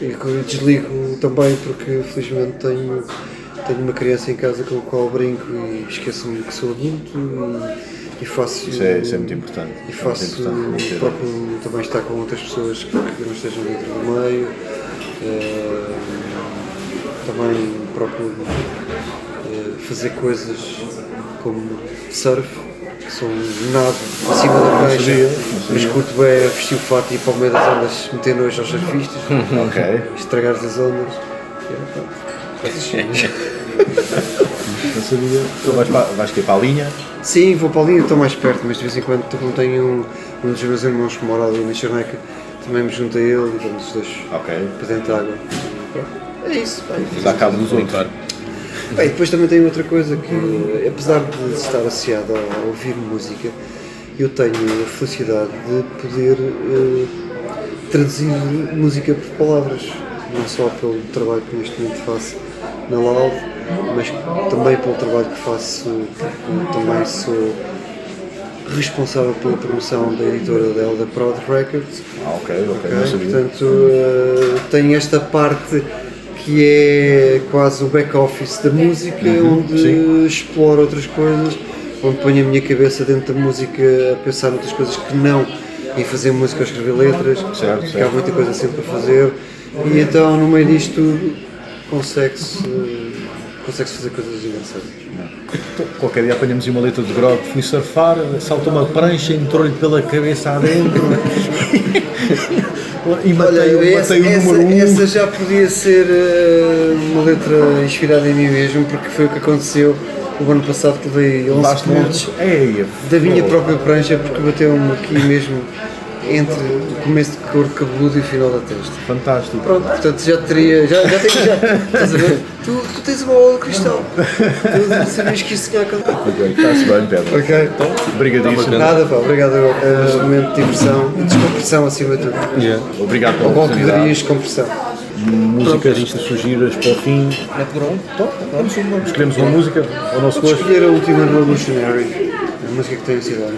E que eu desligo também porque felizmente tenho, tenho uma criança em casa com a qual brinco e esqueço-me que sou adulto e, e faço. Isso é, isso é muito importante. E É faço, muito importante ter- procuro também estar com outras pessoas que não estejam dentro do meio. eh, também procuro eh, fazer coisas como surf, que são nada acima da prancha, sabia, não mas curto bem vestir o fato e ir para o meio das ondas meter nojo aos surfistas, [LAUGHS] Ok. estragar as ondas. Coisas assim. Não sabia. Tu vais, para, vais que ir para a linha? Sim, vou para ali, estou mais perto, mas de vez em quando como tenho um, um dos meus irmãos que mora ali na Charneca, também me junto a ele e vamos os dois Ok. para dentro da água. É isso, e Dá cabo dos outros. Bem, depois também tem outra coisa que, apesar de estar associado a, a ouvir música, eu tenho a felicidade de poder eh, traduzir música por palavras, não só pelo trabalho que neste momento faço na Loud, mas também pelo trabalho que faço, também sou responsável pela promoção da editora da Elda Prod Records. Ah, ok, ok. Ok, Não sabia. Portanto, eh, tem esta parte que é quase o back-office da música, onde Uhum, sim. exploro outras coisas, onde ponho a minha cabeça dentro da música a pensar noutras coisas que não em fazer música ou escrever letras, Certo, que há certo. muita coisa sempre a fazer, e então no meio disto consegue-se consegue fazer coisas engraçadas. Qualquer dia apanhamos uma letra de grog, fui surfar, saltou uma prancha, entrou-lhe pela cabeça adentro [LAUGHS] e matei, Olha, essa, matei o essa- número um. essa já podia ser eh, uma letra inspirada em mim mesmo, porque foi o que aconteceu o ano passado que levei 11 Basta pontos mesmo. Ei, da minha própria prancha, porque bateu-me aqui mesmo entre o começo de cor cabeludo e o final da testa. Fantástico. Pronto, portanto já teria, já, já tenho, já, estás a ver? Tu, tu tens uma bola de cristal, tu sabias que isso tinha acontecido. Ok, Está-se bem, Pedro. Ok, Obrigadíssimo. nada pá, obrigado. Uh, momento de diversão e descompressão acima de tudo. Obrigado pela Ou oportunidade. poderias, compressão. Músicas sugiras para o fim. É por um? Então, vamos, escolhemos uma música ao nosso gosto. escolher a última Revolutionary, a música que tem cidade.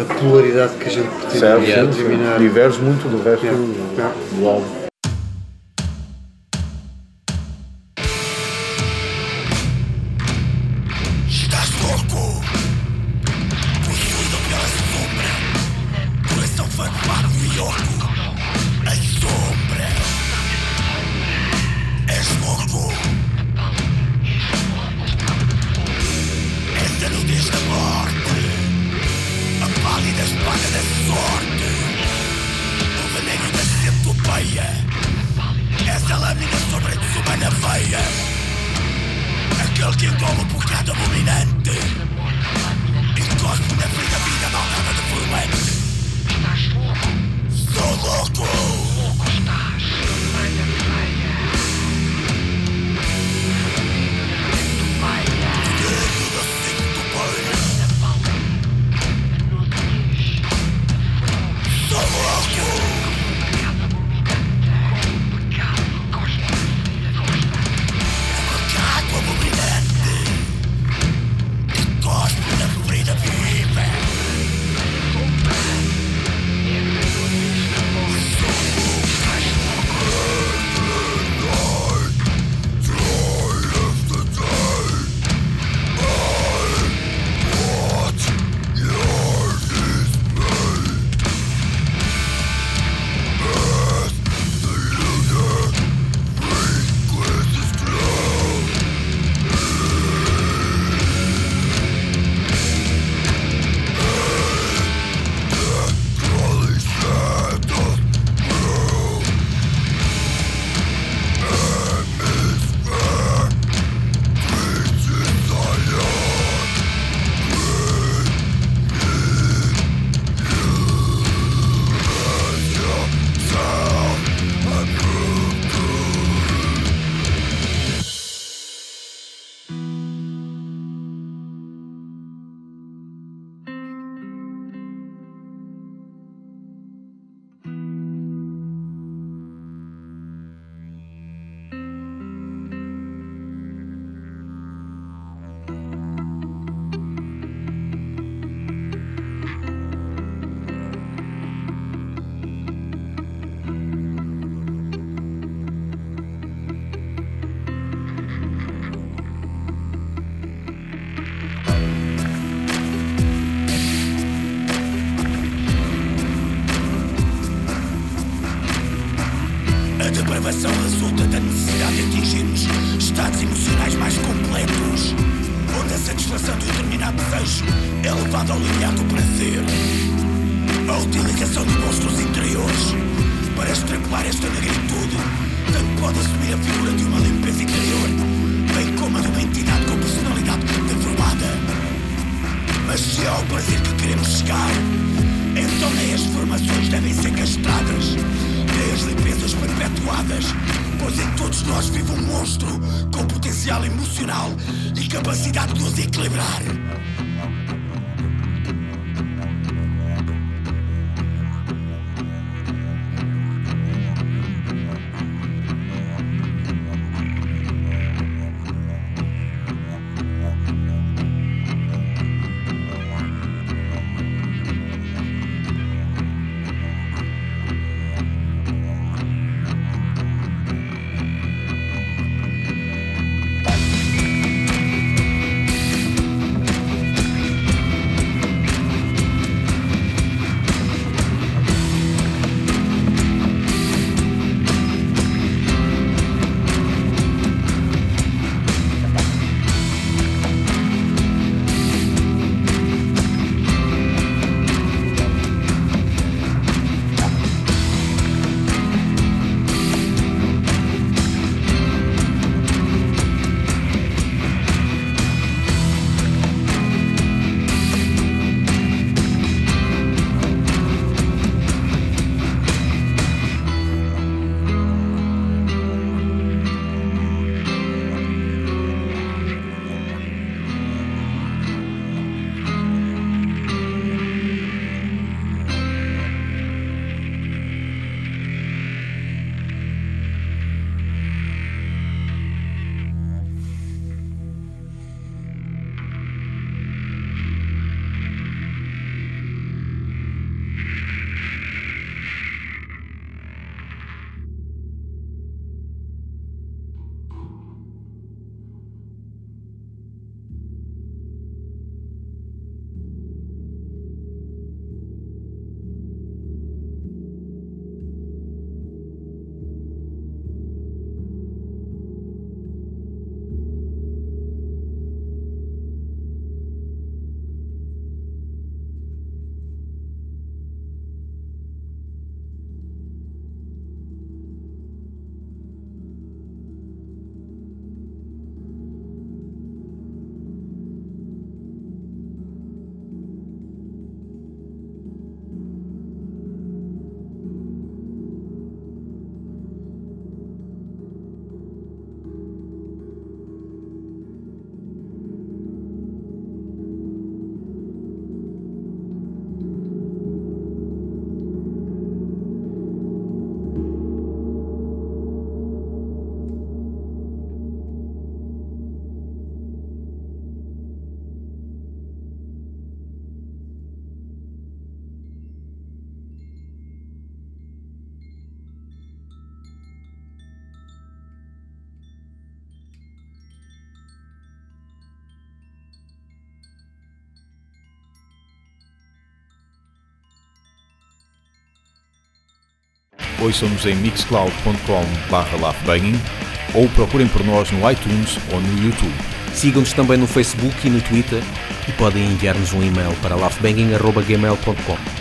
A polaridade que a gente pretende Certo, sim, eliminar. diverge muito do resto do álbum. ouçam-nos em mixcloud.com/lafbanging ou procurem por nós no iTunes ou no YouTube. Sigam-nos também no Facebook e no Twitter e podem enviar-nos um e-mail para laughbanging.gmail.com.